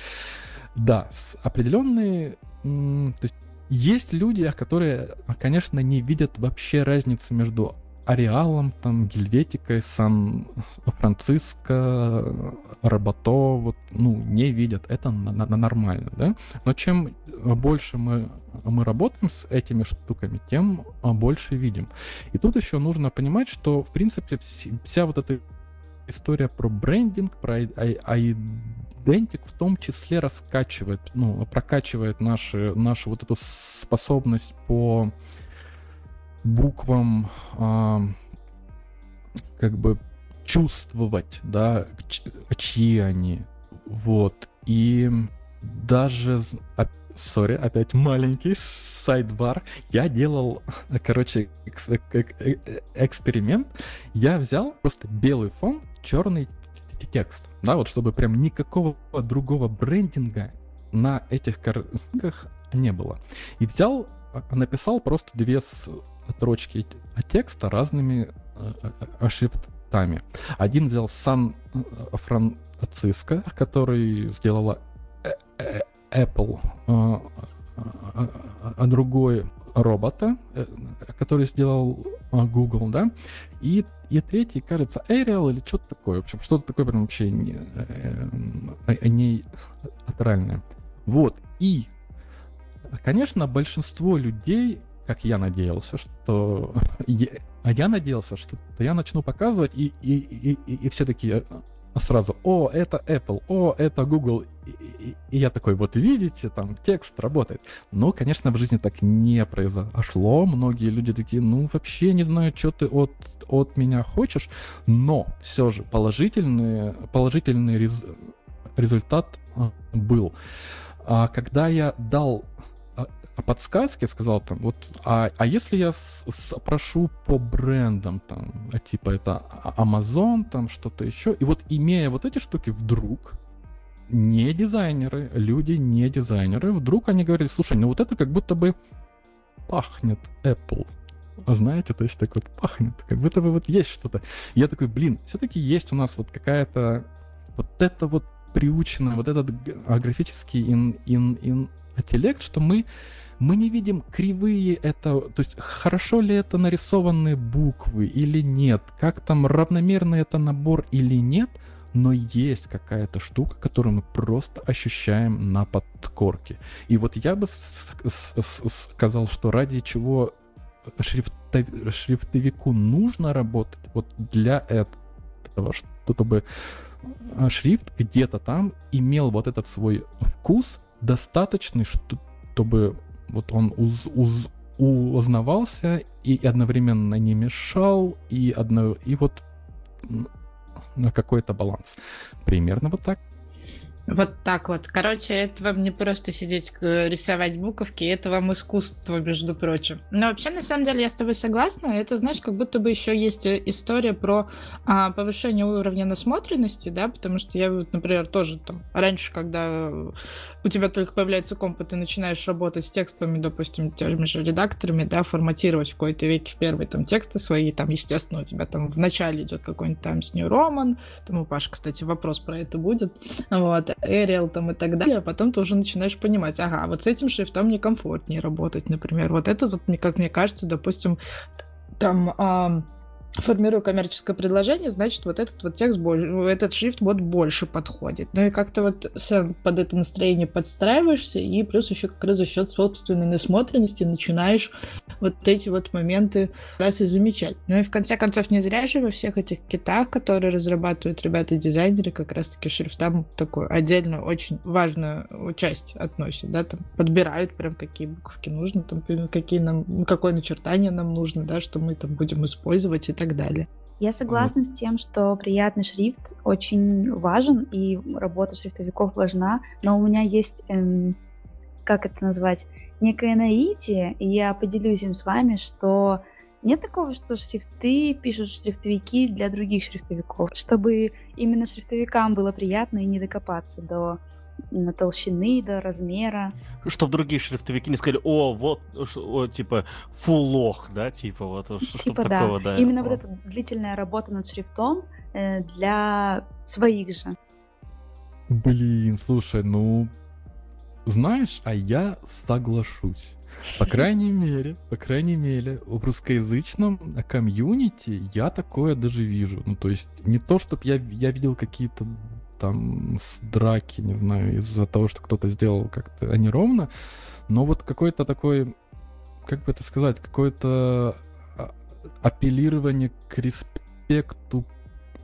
Да, с определенные, то есть есть люди, которые, конечно, не видят вообще разницы между Ареалом, там, Гельветикой, Сан-Франциско, Работо, вот, ну, не видят. Это на, нормально, да? Но чем больше мы, мы работаем с этими штуками, тем больше видим. И тут еще нужно понимать, что, в принципе, вся вот эта история про брендинг, про идентик в том числе раскачивает, ну, прокачивает наши, нашу вот эту способность по буквам а, как бы чувствовать, да, чьи они, вот, и даже, сори, опять маленький сайдбар, я делал, короче, эксперимент, я взял просто белый фон, черный текст, да, вот чтобы прям никакого другого брендинга на этих картинках не было. И взял, а, написал просто две строчки текста разными э, э, шрифтами. Один взял Сан Франциско, который сделала э, Apple, а другой робота, который сделал Google, да, и, и третий, кажется, Arial или что-то такое, в общем, что-то такое прям вообще не, не театральное. Вот, и, конечно, большинство людей как я надеялся, что... А я надеялся, что я начну показывать, и, и, и, и, и все такие э, сразу, о, это Apple, о, это Google. И, и, и я такой, вот видите, там текст работает. Но, конечно, в жизни так не произошло. Многие люди такие, ну, вообще не знаю, что ты от, от меня хочешь. Но все же положительный, положительный рез, результат э, был. А когда я дал подсказки, сказал там, вот, а, а если я спрошу по брендам, там, а, типа это а, Amazon, там что-то еще, и вот имея вот эти штуки, вдруг не дизайнеры, люди не дизайнеры, вдруг они говорили, слушай, ну вот это как будто бы пахнет Apple. А знаете, то есть так вот пахнет, как будто бы вот есть что-то. Я такой, блин, все-таки есть у нас вот какая-то вот это вот приучено, вот этот графический ин, ин, ин, интеллект, что мы мы не видим кривые это, то есть хорошо ли это нарисованные буквы или нет, как там равномерный это набор или нет, но есть какая-то штука, которую мы просто ощущаем на подкорке. И вот я бы сказал, что ради чего шрифтов... шрифтовику нужно работать вот для этого, чтобы шрифт где-то там имел вот этот свой вкус достаточный, чтобы вот он уз, уз, узнавался и одновременно не мешал, и, одно, и вот на какой-то баланс. Примерно вот так. Вот так вот. Короче, это вам не просто сидеть э, рисовать буковки, это вам искусство, между прочим. Но вообще, на самом деле, я с тобой согласна. Это, знаешь, как будто бы еще есть э, история про а, повышение уровня насмотренности, да, потому что я, вот, например, тоже там раньше, когда у тебя только появляется комп, и ты начинаешь работать с текстами, допустим, теми же редакторами, да, форматировать в какой-то веке в первые там тексты свои, там, естественно, у тебя там в начале идет какой-нибудь с New Roman, там у Паши, кстати, вопрос про это будет, вот, Arial там и так далее, а потом ты уже начинаешь понимать, ага, вот с этим шрифтом мне комфортнее работать, например. Вот это вот, как мне кажется, допустим, там формирую коммерческое предложение, значит, вот этот вот текст, этот шрифт вот больше подходит. Ну и как-то вот сам под это настроение подстраиваешься, и плюс еще как раз за счет собственной насмотренности начинаешь вот эти вот моменты раз и замечать. Ну и в конце концов, не зря же во всех этих китах, которые разрабатывают ребята-дизайнеры, как раз-таки шрифтам такую отдельную, очень важную часть относят, да, там подбирают прям какие буковки нужно, там какие нам, какое начертание нам нужно, да, что мы там будем использовать и так так далее. Я согласна mm. с тем, что приятный шрифт очень важен, и работа шрифтовиков важна, но у меня есть, эм, как это назвать, некое наитие, и я поделюсь им с вами, что нет такого, что шрифты пишут шрифтовики для других шрифтовиков, чтобы именно шрифтовикам было приятно и не докопаться до толщины, до размера. Чтобы другие шрифтовики не сказали, о, вот, о, типа, фулох, да, типа, вот, что типа, да. такого, да. Именно вот эта длительная работа над шрифтом э, для своих же. Блин, слушай, ну, знаешь, а я соглашусь. По крайней мере, по крайней мере, в русскоязычном комьюнити я такое даже вижу. Ну, то есть не то, чтобы я, я видел какие-то там с драки, не знаю, из-за того, что кто-то сделал как-то неровно, но вот какой-то такой, как бы это сказать, какое-то а, апеллирование к респекту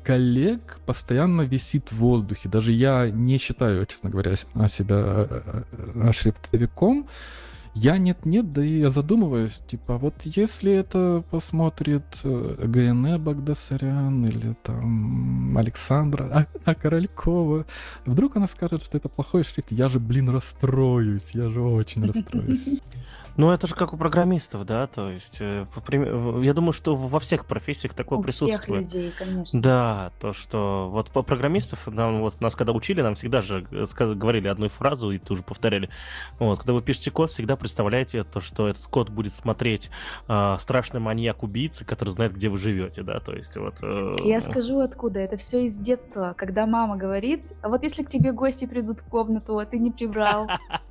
коллег постоянно висит в воздухе. Даже я не считаю, честно говоря, себя э, э, э, шрифтовиком. Я нет-нет, да и я задумываюсь, типа, вот если это посмотрит ГНЭ Багдасарян или там Александра а, а Королькова, вдруг она скажет, что это плохой шрифт, я же, блин, расстроюсь, я же очень расстроюсь. Ну, это же как у программистов, да, то есть, э, я думаю, что во всех профессиях такое у присутствует. Всех людей, конечно. Да, то, что вот по программистов, нам, вот, нас когда учили, нам всегда же говорили одну фразу и тоже повторяли. Вот, когда вы пишете код, всегда представляете то, что этот код будет смотреть э, страшный маньяк-убийца, который знает, где вы живете, да, то есть вот... Э... Я скажу откуда, это все из детства, когда мама говорит, а вот если к тебе гости придут в комнату, а ты не прибрал,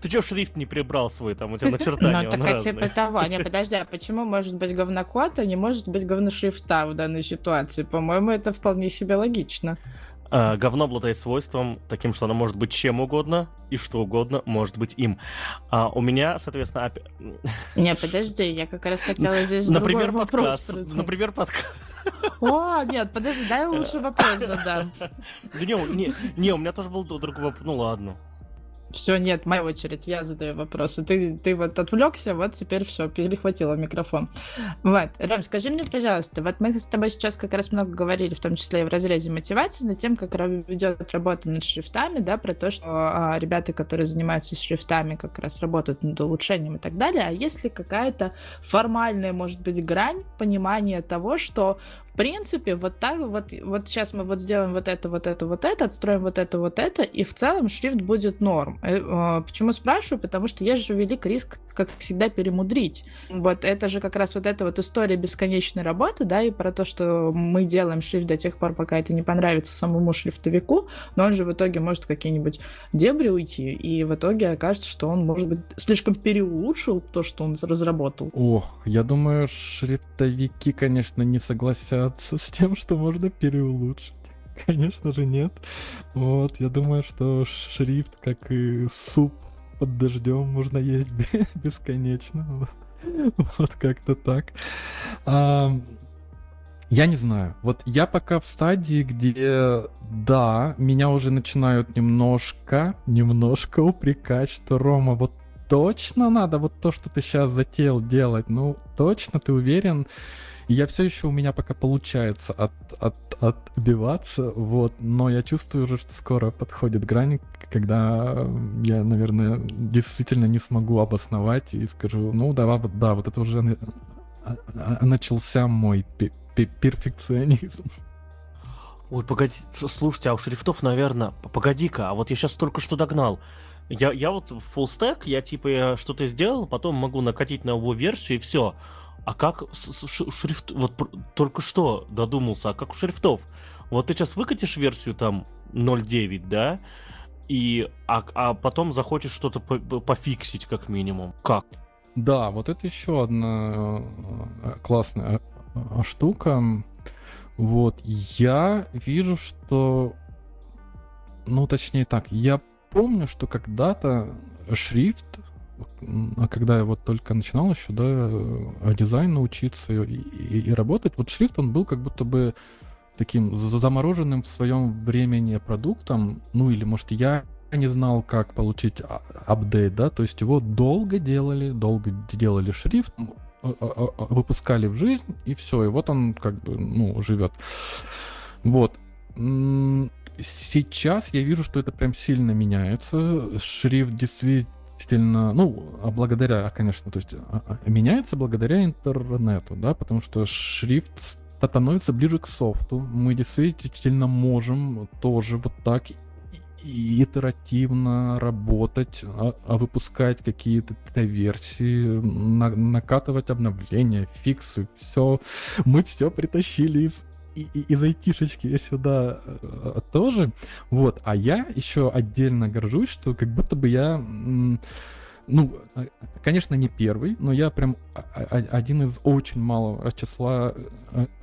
Ты чё шрифт не прибрал свой, там у тебя начертания Ну, так типа того. Не, подожди, а почему может быть говнокод, а не может быть говношрифта в данной ситуации? По-моему, это вполне себе логично. Uh, говно обладает свойством таким, что оно может быть чем угодно, и что угодно может быть им. Uh, у меня, соответственно... Опять... Не, подожди, я как раз хотела здесь например, подкаст, вопрос. Например, подкаст. О, нет, подожди, дай лучше вопрос задам. Да не, не, не, у меня тоже был другой вопрос. Ну ладно. Все, нет, моя очередь, я задаю вопросы. Ты, ты вот отвлекся, вот теперь все, перехватила микрофон. Вот, Рэм, скажи мне, пожалуйста, вот мы с тобой сейчас как раз много говорили, в том числе и в разрезе мотивации, над тем, как ведет работа над шрифтами, да, про то, что а, ребята, которые занимаются шрифтами, как раз работают над улучшением и так далее. А есть ли какая-то формальная, может быть, грань понимания того, что принципе, вот так вот, вот сейчас мы вот сделаем вот это, вот это, вот это, отстроим вот это, вот это, и в целом шрифт будет норм. Э, а, почему спрашиваю? Потому что есть же велик риск, как всегда, перемудрить. Вот это же как раз вот эта вот история бесконечной работы, да, и про то, что мы делаем шрифт до тех пор, пока это не понравится самому шрифтовику, но он же в итоге может какие-нибудь дебри уйти, и в итоге окажется, что он, может быть, слишком переулучшил то, что он разработал. О, я думаю, шрифтовики, конечно, не согласятся с тем, что можно переулучшить. Конечно же нет. Вот, я думаю, что шрифт, как и суп под дождем, можно есть бесконечно. Вот как-то так. А, я не знаю. Вот я пока в стадии, где, да, меня уже начинают немножко, немножко упрекать, что Рома, вот точно надо вот то, что ты сейчас затеял делать. Ну, точно ты уверен? Я все еще у меня пока получается от, от, отбиваться, вот, но я чувствую уже, что скоро подходит грань, когда я, наверное, действительно не смогу обосновать и скажу, ну, да, вот, да, вот это уже а, а, начался мой перфекционизм. Ой, погоди, слушайте, а у шрифтов, наверное, погоди-ка, а вот я сейчас только что догнал. Я, я вот full stack, я типа что-то сделал, потом могу накатить на новую версию и все. А как шрифт... Вот только что додумался, а как у шрифтов? Вот ты сейчас выкатишь версию там 0.9, да? И, а, а потом захочешь что-то по пофиксить как минимум. Как? Да, вот это еще одна э, классная э, штука. Вот, я вижу, что... Ну, точнее так, я помню, что когда-то шрифт а когда я вот только начинал еще, да, э, дизайн учиться и, и, и работать, вот шрифт, он был как будто бы таким замороженным в своем времени продуктом, ну или, может, я не знал, как получить а, апдейт, да, то есть его долго делали, долго делали шрифт, а, выпускали в жизнь, и все, и вот он как бы, ну, живет. Вот. Сейчас я вижу, что это прям сильно меняется. Шрифт действительно действительно, ну, а благодаря, конечно, то есть а, а, меняется благодаря интернету, да, потому что шрифт становится ближе к софту. Мы действительно можем тоже вот так итеративно работать, а, а выпускать какие-то версии, на, накатывать обновления, фиксы, все. Мы все притащили из и, и, из айтишечки сюда э, тоже. Вот. А я еще отдельно горжусь, что как будто бы я ну, а, конечно, не первый, но я прям один из очень малого числа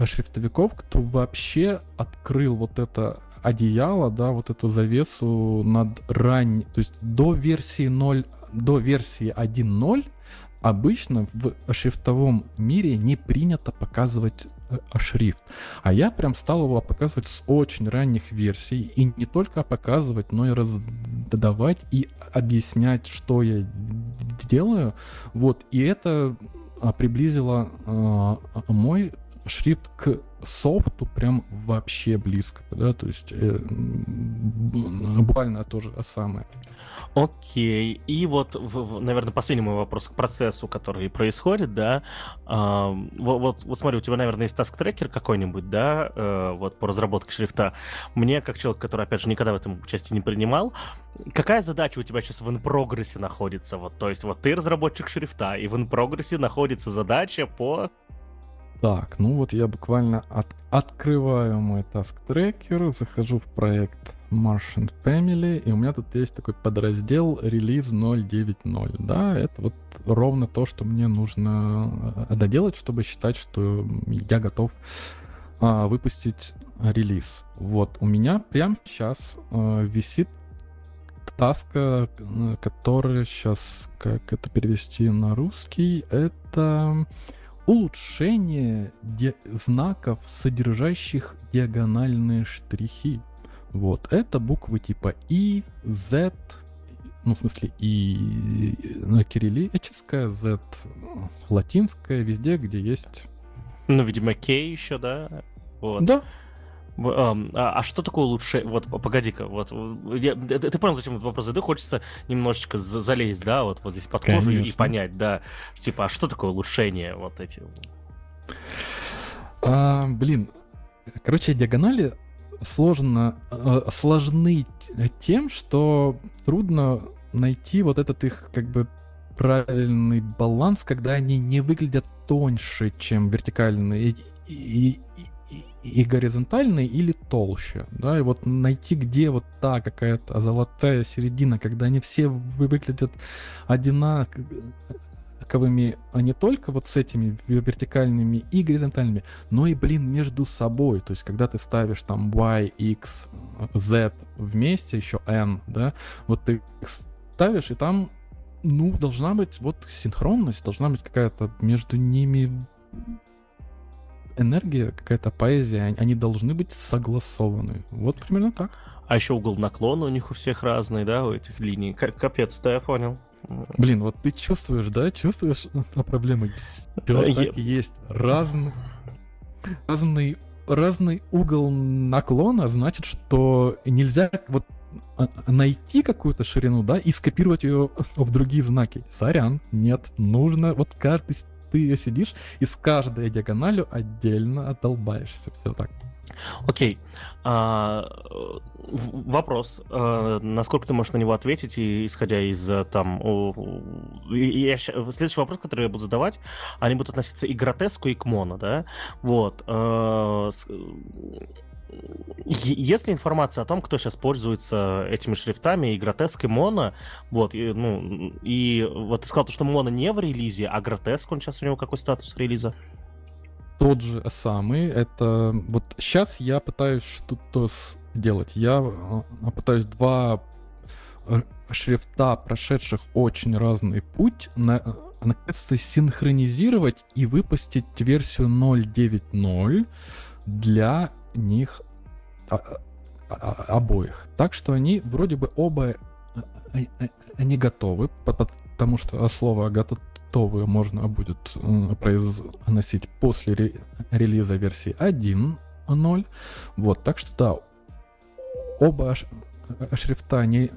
шрифтовиков, кто вообще открыл вот это одеяло, да, вот эту завесу над ранней, то есть до версии 0, до версии 1.0 обычно в шрифтовом мире не принято показывать э, шрифт. А я прям стал его показывать с очень ранних версий. И не только показывать, но и раздавать и объяснять, что я делаю. Вот. И это а, приблизило э, мой шрифт к софту прям вообще близко, да, то есть э, буквально то же самое. Окей, и вот, в, наверное, последний мой вопрос к процессу, который происходит, да, э, вот, вот, вот смотри, у тебя, наверное, есть task tracker какой-нибудь, да, э, вот по разработке шрифта. Мне, как человек, который, опять же, никогда в этом участие не принимал, какая задача у тебя сейчас в in progress е находится? Вот, то есть вот ты разработчик шрифта, и в in progress е находится задача по так, ну вот я буквально от, открываю мой task tracker, захожу в проект Martian Family, и у меня тут есть такой подраздел релиз 0.9.0. Да, это вот ровно то, что мне нужно э, доделать, чтобы считать, что я готов а, выпустить релиз. Вот, у меня прямо сейчас а, висит таска, э, которая сейчас, как это перевести на русский, это улучшение ди- знаков, содержащих диагональные штрихи. Вот, это буквы типа И, Z, ну, в смысле, И на кириллическая, Z латинская, везде, где есть... Ну, видимо, К еще, да? Вот. Да, а, а что такое лучше? Вот, погоди-ка, вот, я, ты, ты понял, зачем этот вопрос задаю? Хочется немножечко залезть, да, вот, вот здесь под кожу Конечно. и понять, да, типа, а что такое улучшение, вот эти? А, блин, короче, диагонали сложно, э, сложны тем, что трудно найти вот этот их, как бы, правильный баланс, когда они не выглядят тоньше, чем вертикальные, и, и, и горизонтальный или толще, да, и вот найти, где вот та какая-то золотая середина, когда они все выглядят одинаковыми, а не только вот с этими вертикальными и горизонтальными, но и, блин, между собой, то есть когда ты ставишь там y, x, z вместе, еще n, да, вот ты ставишь, и там, ну, должна быть вот синхронность, должна быть какая-то между ними энергия, какая-то поэзия, они должны быть согласованы. Вот примерно так. А еще угол наклона у них у всех разный, да, у этих линий. Капец, да, я понял. Блин, вот ты чувствуешь, да, чувствуешь а проблемы? Все так и есть. Разный, разный, разный угол наклона значит, что нельзя вот а, найти какую-то ширину, да, и скопировать ее в другие знаки. Сорян, нет, нужно вот каждый ты сидишь и с каждой диагональю отдельно отдолбаешься. Все так. Окей. А, вопрос. А, насколько ты можешь на него ответить, и, исходя из э, там... О, я, следующий вопрос, который я буду задавать, они будут относиться и к гротеску, и к моно, да? Вот. А, ли информация о том, кто сейчас пользуется этими шрифтами и гротеск, и моно? Вот, и, ну, и вот ты сказал, что моно не в релизе, а гротеск, он сейчас у него какой статус релиза? Тот же самый, это... Вот сейчас я пытаюсь что-то сделать. Я а, пытаюсь два э, шрифта, прошедших очень разный путь, на, наконец-то синхронизировать и выпустить версию 0.9.0 для них а, а, а, обоих. Так что они вроде бы оба они готовы, потому что слово готовы можно будет произносить после ре релиза версии 1.0. Вот, так что да, оба шрифта не,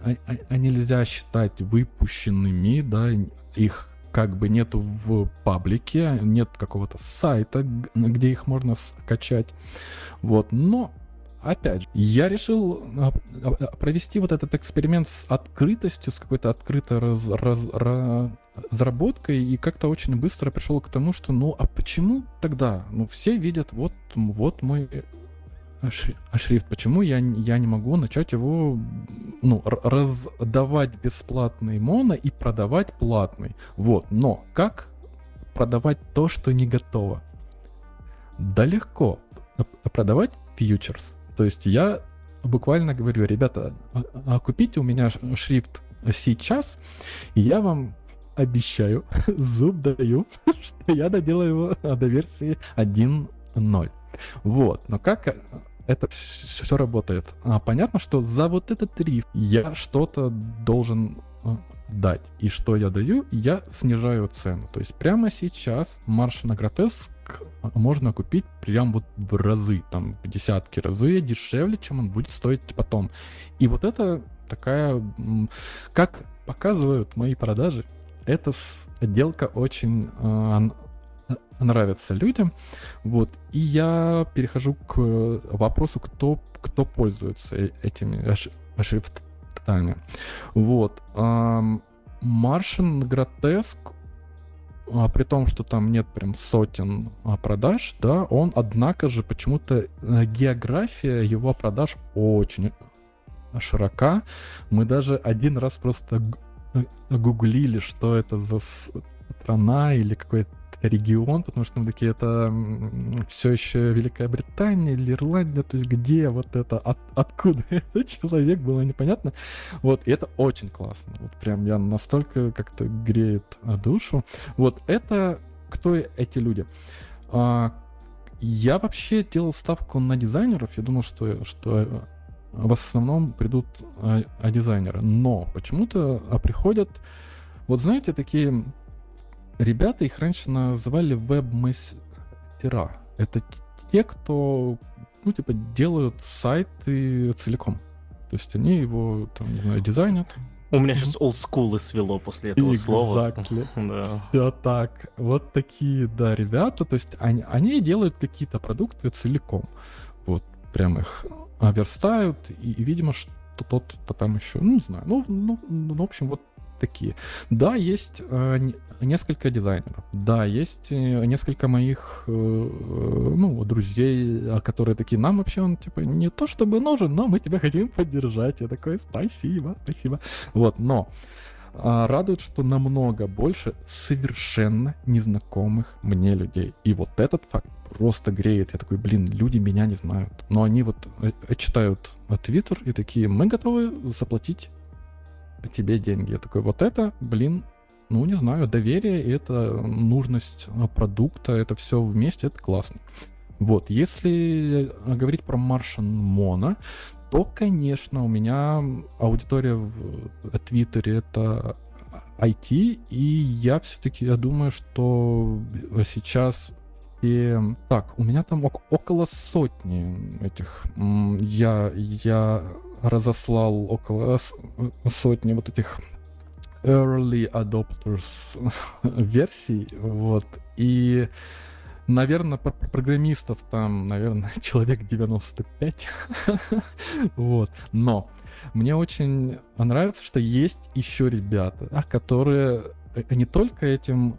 нельзя считать выпущенными, да, их как бы нету в паблике, нет какого-то сайта, где их можно скачать. Вот, но опять же, я решил провести вот этот эксперимент с открытостью, с какой-то открытой раз, раз, раз, разработкой, и как-то очень быстро пришел к тому, что ну а почему тогда? Ну все видят, вот, вот мой шрифт, почему я, я не могу начать его ну, раздавать бесплатный моно и продавать платный? Вот, но как продавать то, что не готово? Да легко. Продавать фьючерс. То есть я буквально говорю, ребята, а, а купите у меня шрифт сейчас, и я вам обещаю, зуб даю, что я доделаю его до версии 1.0. Вот, но как это все работает? А, понятно, что за вот этот риф я что-то должен э, дать. И что я даю? Я снижаю цену. То есть прямо сейчас марш на гротеск можно купить прям вот в разы, там в десятки разы дешевле, чем он будет стоить потом. И вот это такая, как показывают мои продажи, эта отделка очень э, нравится людям. Вот. И я перехожу к вопросу, кто, кто пользуется э, этими шрифтами. Вот. Grotesque а, при том, что там нет прям сотен а, продаж, да, он, однако же, почему-то э, география его продаж очень широка. Мы даже один раз просто э, гуглили, что это за страна или какой-то регион, потому что мы такие, это все еще Великая Британия или Ирландия, то есть где вот это, от, откуда этот человек, было непонятно. Вот, и это очень классно. Вот прям я настолько как-то греет душу. Вот это кто эти люди? А, я вообще делал ставку на дизайнеров. Я думал, что, что э, в основном придут а, а дизайнеры. Но почему-то а, приходят, вот знаете, такие ребята, их раньше называли веб-мастера. Это те, кто, ну, типа, делают сайты целиком. То есть они его, там, не знаю, дизайнят. У меня сейчас олдскулы свело после этого exactly. слова. Да. Все так. Вот такие, да, ребята. То есть они, они делают какие-то продукты целиком. Вот, прям их верстают. И, и видимо, что тот-то там еще, ну, не знаю. Ну, ну, ну, в общем, вот такие. Да, есть э, несколько дизайнеров. Да, есть э, несколько моих, э, ну, друзей, а, которые такие, нам вообще он, типа, не то чтобы нужен, но мы тебя хотим поддержать. Я такой, спасибо, спасибо. Вот, но а, радует, что намного больше совершенно незнакомых мне людей. И вот этот факт просто греет. Я такой, блин, люди меня не знают. Но они вот читают Твиттер и такие, мы готовы заплатить тебе деньги. Я такой, вот это, блин, ну, не знаю, доверие, это нужность а, продукта, это все вместе, это классно. Вот, если говорить про Martian Mono, то, конечно, у меня аудитория в Твиттере это IT, и я все-таки, я думаю, что сейчас и так, у меня там около сотни этих. Я, я разослал около сотни вот этих early adopters версий, вот, и, наверное, программистов там, наверное, человек 95, вот, но мне очень нравится, что есть еще ребята, которые не только этим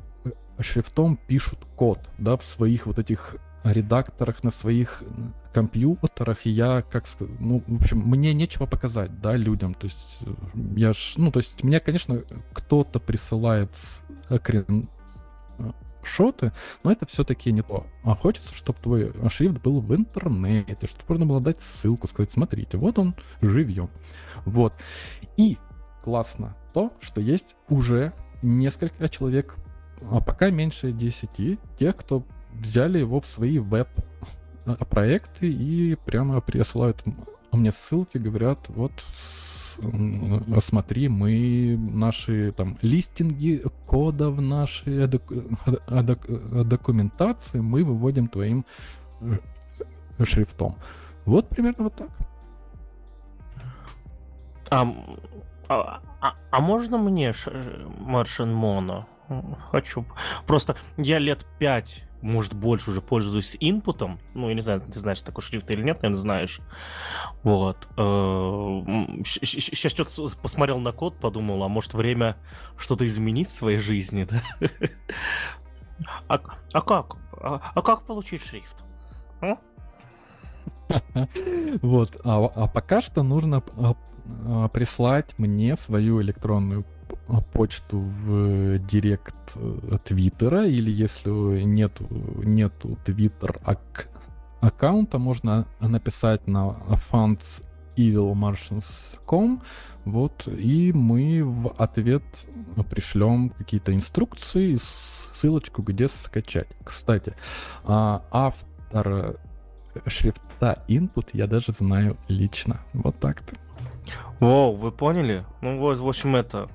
шрифтом пишут код, да, в своих вот этих редакторах, на своих компьютерах, и я, как ну, в общем, мне нечего показать, да, людям, то есть я ж, ну, то есть мне, конечно, кто-то присылает скрин шоты, но это все-таки не то. А хочется, чтобы твой шрифт был в интернете, чтобы можно было дать ссылку, сказать, смотрите, вот он живьем. Вот. И классно то, что есть уже несколько человек, а пока меньше 10, тех, кто взяли его в свои веб-проекты и прямо присылают мне ссылки, говорят, вот смотри, мы наши там листинги кодов, наши документации мы выводим твоим э, шрифтом. Вот примерно вот так. А, а, а, а можно мне Маршин Моно? Хочу. Просто я лет пять может, больше уже пользуюсь инпутом. Ну, я не знаю, ты знаешь такой шрифт или нет, наверное, знаешь. Вот. Сейчас э, что-то посмотрел на код, подумал, а может, время что-то изменить в своей жизни, да? А, а как? А, а как получить шрифт? А? Вот, а, а пока что нужно а, а, прислать мне свою электронную почту в директ э, Твиттера, или если нету, нету Твиттер аккаунта, можно написать на funds evilmartians.com, вот, и мы в ответ пришлем какие-то инструкции, ссылочку, где скачать. Кстати, а, автор шрифта input я даже знаю лично. Вот так-то. Воу, вы поняли? Ну вот, в общем, это...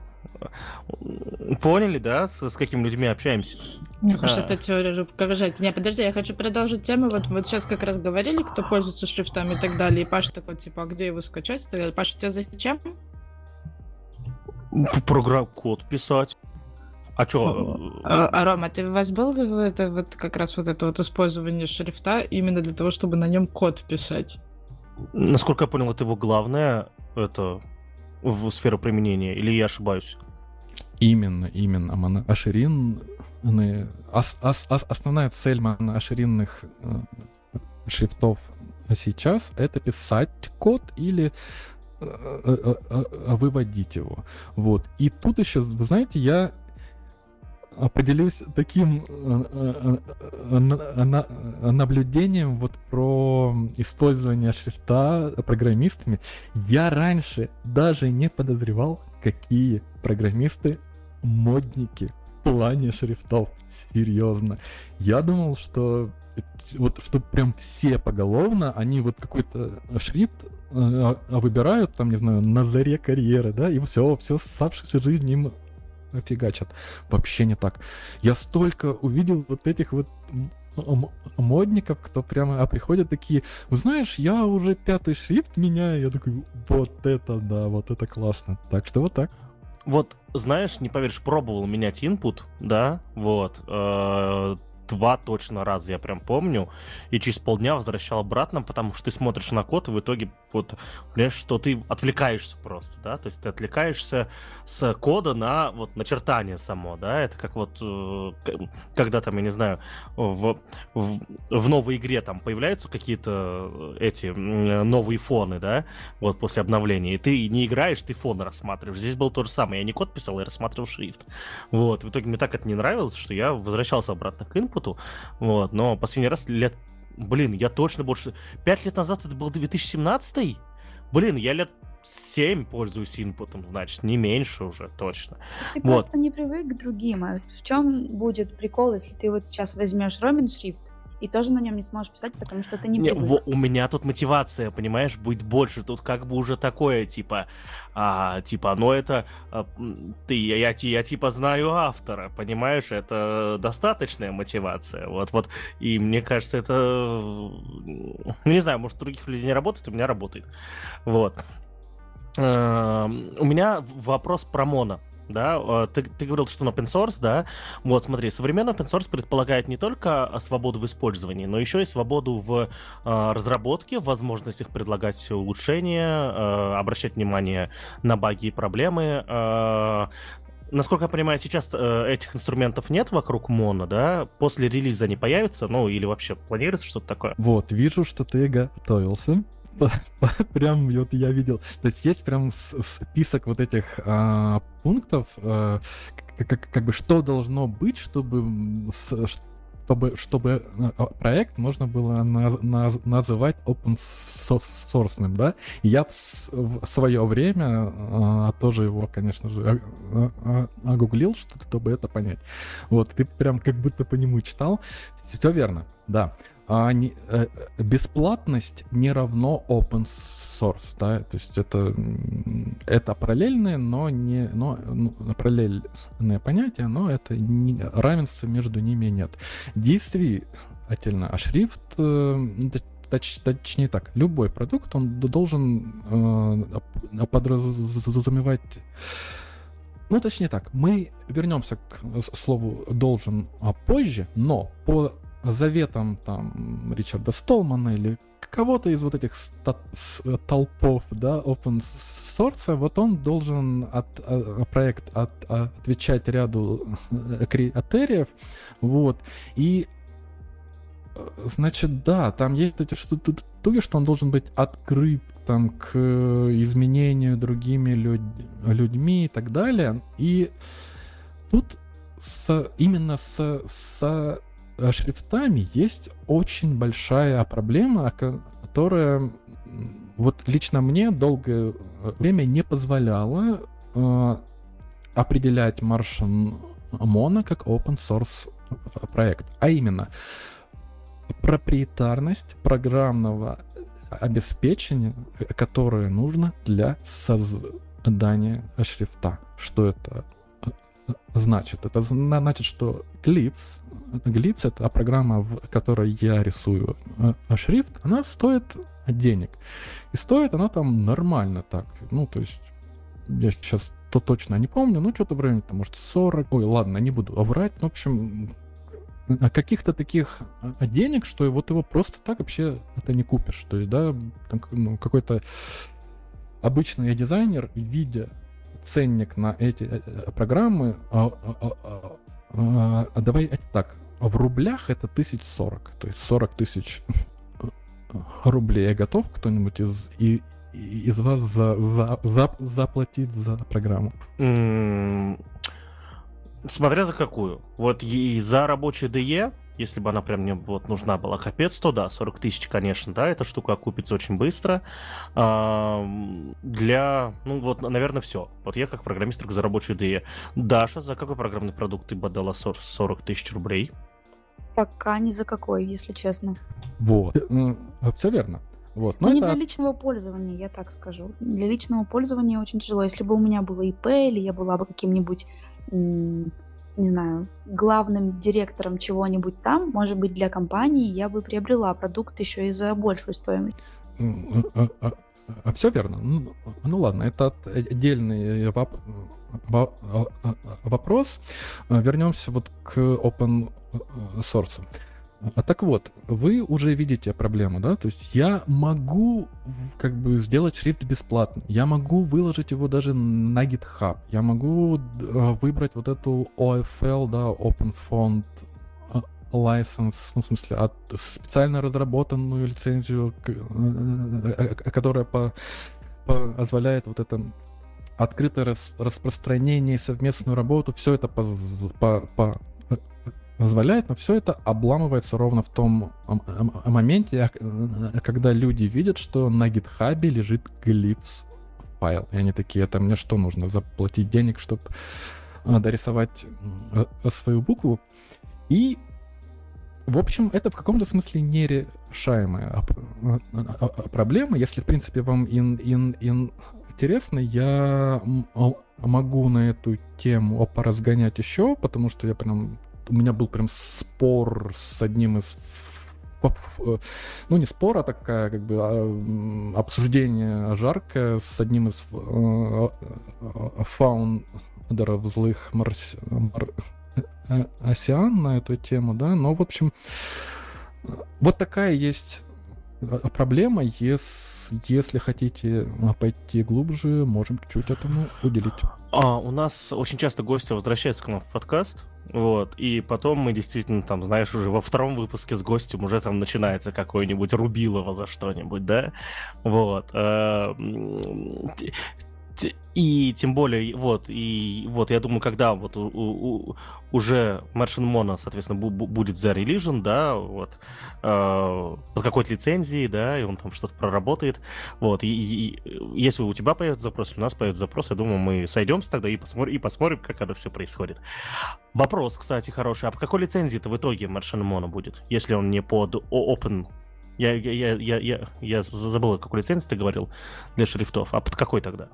Поняли, да, с, с какими людьми общаемся? Мне кажется, а. это теория руковожать. Не, подожди, я хочу продолжить тему. Вот, вот сейчас как раз говорили, кто пользуется шрифтами и так далее. И Паша такой, типа, а где его скачать и так далее. Паша, тебе зачем? Программ код писать. А что? А, а, Рома, ты у вас был это вот как раз вот это вот использование шрифта именно для того, чтобы на нем код писать? Насколько я понял, это его главное, это в сферу применения, или я ошибаюсь? Именно, именно. Моноширин, ос, ос, ос, основная цель моноширинных э, шрифтов сейчас это писать код или э, э, выводить его. Вот. И тут еще, вы знаете, я поделюсь таким наблюдением вот про использование шрифта программистами. Я раньше даже не подозревал, какие программисты модники в плане шрифтов. Серьезно. Я думал, что вот что прям все поголовно, они вот какой-то шрифт э, выбирают, там, не знаю, на заре карьеры, да, и все, все оставшуюся жизнь им фигачат. Вообще не так. Я столько увидел вот этих вот модников, кто прямо а приходят такие, знаешь, я уже пятый шрифт меняю, я такой, вот это да, вот это классно. Так что вот так. Вот, знаешь, не поверишь, пробовал менять input, да, вот, э, два точно раза, я прям помню, и через полдня возвращал обратно, потому что ты смотришь на код, и в итоге вот, понимаешь, что ты отвлекаешься просто, да, то есть ты отвлекаешься с кода на вот начертание само, да, это как вот, э, когда там, я не знаю, в, в, в новой игре там появляются какие-то эти новые фоны, да, вот после обновления, и ты не играешь, ты фон рассматриваешь. Здесь было то же самое, я не код писал, я рассматривал шрифт. Вот, в итоге мне так это не нравилось, что я возвращался обратно к инпуту, опыту, вот, но последний раз лет, блин, я точно больше, пять лет назад это был 2017 Блин, я лет 7 пользуюсь инпутом, значит, не меньше уже, точно. Ты вот. просто не привык к другим. А в чем будет прикол, если ты вот сейчас возьмешь Робин Шрифт, и тоже на нем не сможешь писать, потому что ты не, не во, У меня тут мотивация, понимаешь, будет больше. Тут как бы уже такое, типа, а, типа, ну это, а, ты, я, я, я типа знаю автора, понимаешь, это достаточная мотивация. Вот, вот, и мне кажется, это, ну, не знаю, может, у других людей не работает, у меня работает. Вот. Uh, у меня вопрос про Моно да, а, ты, ты говорил, что он open source, да, вот смотри, современный open source предполагает не только а, свободу в использовании, но еще и свободу в э, разработке, в возможностях предлагать улучшения, э, обращать внимание на баги и проблемы, э, Насколько я понимаю, сейчас э, этих инструментов нет вокруг Моно, да? После релиза они появятся, ну или вообще планируется что-то такое? Вот, вижу, что ты готовился. Прям вот я видел. То есть есть прям список вот этих а, пунктов, а, как, как бы что должно быть, чтобы чтобы, чтобы а, проект можно было на, на, называть open source, да. И я в, свое время а, тоже его, конечно же, а, а, огуглил, чтобы это понять. Вот, ты прям как будто по нему читал. Все верно, да а не, э, бесплатность не равно open source, да, то есть это, это параллельное, но не, но, ну, параллельное понятие, но это не, равенства между ними нет. Действительно, а шрифт, э, точ, точнее так, любой продукт, он должен э, подразумевать ну, точнее так, мы вернемся к слову должен позже, но по заветом там Ричарда Столмана или кого-то из вот этих толпов, да, open source, вот он должен от, а, проект от, отвечать ряду э, критериев, вот, и значит, да, там есть эти штуки, что он должен быть открыт там к изменению другими люд, людьми и так далее. И тут с, именно с, с шрифтами есть очень большая проблема, которая вот лично мне долгое время не позволяла э, определять Martian Mono как open source проект. А именно, проприетарность программного обеспечения, которое нужно для создания шрифта. Что это значит? Это значит, что Glitz, Glitz это программа, в которой я рисую э, шрифт, она стоит денег. И стоит она там нормально так. Ну, то есть, я сейчас то точно не помню, ну, что-то в районе, там, может, 40. Ой, ладно, не буду врать. Ну, в общем, каких-то таких а, денег, что вот его просто так вообще это не купишь. То есть, да, там, ну, какой-то обычный дизайнер, видя ценник на эти э, э, программы, а, а, а, давай так, в рублях это тысяч сорок, то есть 40 тысяч рублей. Готов кто-нибудь из, и, из вас за, за, за, заплатить за программу? Смотря за какую. Вот и за рабочий DE, если бы она прям мне вот нужна была капец, то да, 40 тысяч, конечно, да, эта штука окупится очень быстро. А, для, ну вот, наверное, все. Вот я как программист только за рабочий DE. Даша, за какой программный продукт ты бы отдала 40 тысяч рублей? Пока ни за какой, если честно. Вот. Ну, все верно. Вот. Но, Но это... не для личного пользования, я так скажу. Для личного пользования очень тяжело. Если бы у меня было ИП, или я была бы каким-нибудь не знаю, главным директором чего-нибудь там, может быть, для компании я бы приобрела продукт еще и за большую стоимость. А, а, а, Все верно. Ну, ну ладно, это отдельный вопрос. Вернемся вот к open source. А так вот, вы уже видите проблему, да? То есть я могу как бы сделать шрифт бесплатно. Я могу выложить его даже на GitHub. Я могу э, выбрать вот эту OFL, да, Open Font э, license, ну, в смысле, от специально разработанную лицензию, э, которая по, позволяет вот это открытое рас, распространение, совместную работу, все это по, по, по позволяет, но все это обламывается ровно в том моменте, э, когда люди видят, что на гитхабе лежит глифс файл. И они такие, это мне что, нужно заплатить денег, чтобы э, дорисовать э, свою букву? И в общем, это в каком-то смысле нерешаемая проблема. Если, в принципе, вам ин, ин, ин интересно, я могу на эту тему поразгонять еще, потому что я прям у меня был прям спор с одним из э, ну не спор, а такая как бы а, обсуждение жаркое с одним из э, э, фаундеров злых марс... мар... осян на эту тему, да, но в общем вот такая есть проблема, если, если хотите пойти глубже, можем чуть-чуть этому уделить. А, у нас очень часто гости возвращаются к нам в подкаст, вот, и потом мы действительно там, знаешь, уже во втором выпуске с гостем уже там начинается какой-нибудь Рубилово за что-нибудь, да, вот. И тем более, вот, и вот, я думаю, когда вот у, у, уже Martian Mono, соответственно, бу- будет за Religion, да, вот, э, под какой-то лицензией, да, и он там что-то проработает, вот, и, и, если у тебя появится запрос, у нас появится запрос, я думаю, мы сойдемся тогда и посмотрим, и посмотрим, как это все происходит. Вопрос, кстати, хороший, а по какой лицензии-то в итоге Martian Mono будет, если он не под Open я, я, я, я, я, забыл, какой лицензии ты говорил для шрифтов. А под какой тогда?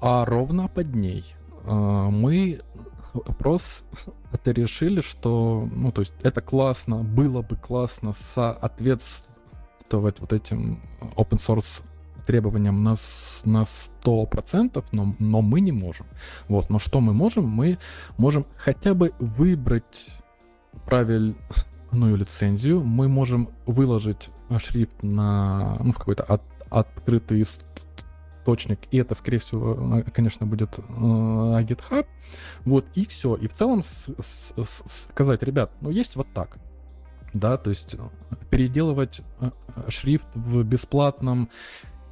А ровно под ней а, мы просто это решили, что, ну, то есть это классно, было бы классно соответствовать вот этим open source требованиям на, на 100%, но, но мы не можем. Вот, но что мы можем? Мы можем хотя бы выбрать правильную лицензию, мы можем выложить шрифт на, ну, в какой-то от, открытый источник, и это, скорее всего, э, конечно, будет э, GitHub. Вот, и все. И в целом с, с, с, сказать, ребят, ну есть вот так. да, то есть переделывать шрифт в бесплатном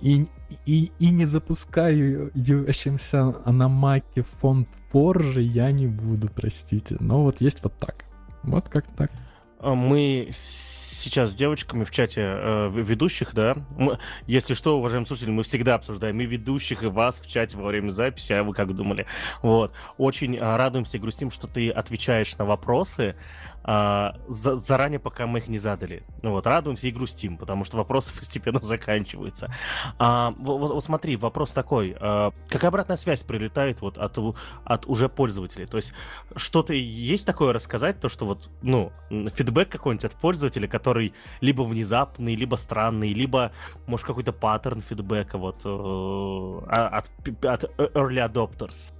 и, и, и не запускающимся на маке фонд позже я не буду, простите. Но вот есть вот так. Вот как так. А мы сейчас с девочками в чате э, ведущих, да. Мы, если что, уважаемые слушатели, мы всегда обсуждаем и ведущих, и вас в чате во время записи, а вы как думали? Вот. Очень э, радуемся и грустим, что ты отвечаешь на вопросы а, за, заранее, пока мы их не задали. Ну вот, радуемся и грустим, потому что вопросы постепенно заканчиваются. А, вот, вот смотри, вопрос такой. А, какая обратная связь прилетает вот от, от уже пользователей? То есть что-то есть такое рассказать, то что вот, ну, фидбэк какой-нибудь от пользователя, который либо внезапный, либо странный, либо, может, какой-то паттерн фидбэка вот э, а, от, от early adopters?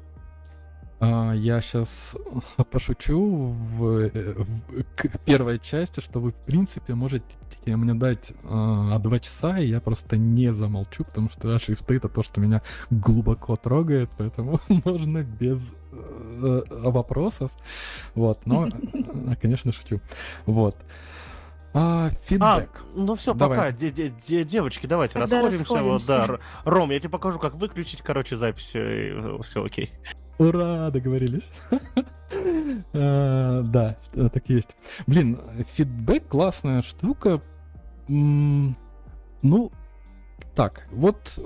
А, я сейчас пошучу в, в первой части, что вы, в принципе, можете мне дать а, два часа, и я просто не замолчу, потому что шрифты — это то, что меня глубоко трогает, поэтому можно без э, вопросов. Вот, но, конечно, шучу. Вот. А, фидбэк. А, ну все, Давай. пока. Де -де -де Девочки, давайте Тогда расходимся. расходимся. Вот, да. Ром, я тебе покажу, как выключить, короче, запись. Все окей. Ура, договорились. А, да, так есть. Блин, фидбэк классная штука. Ну, так, вот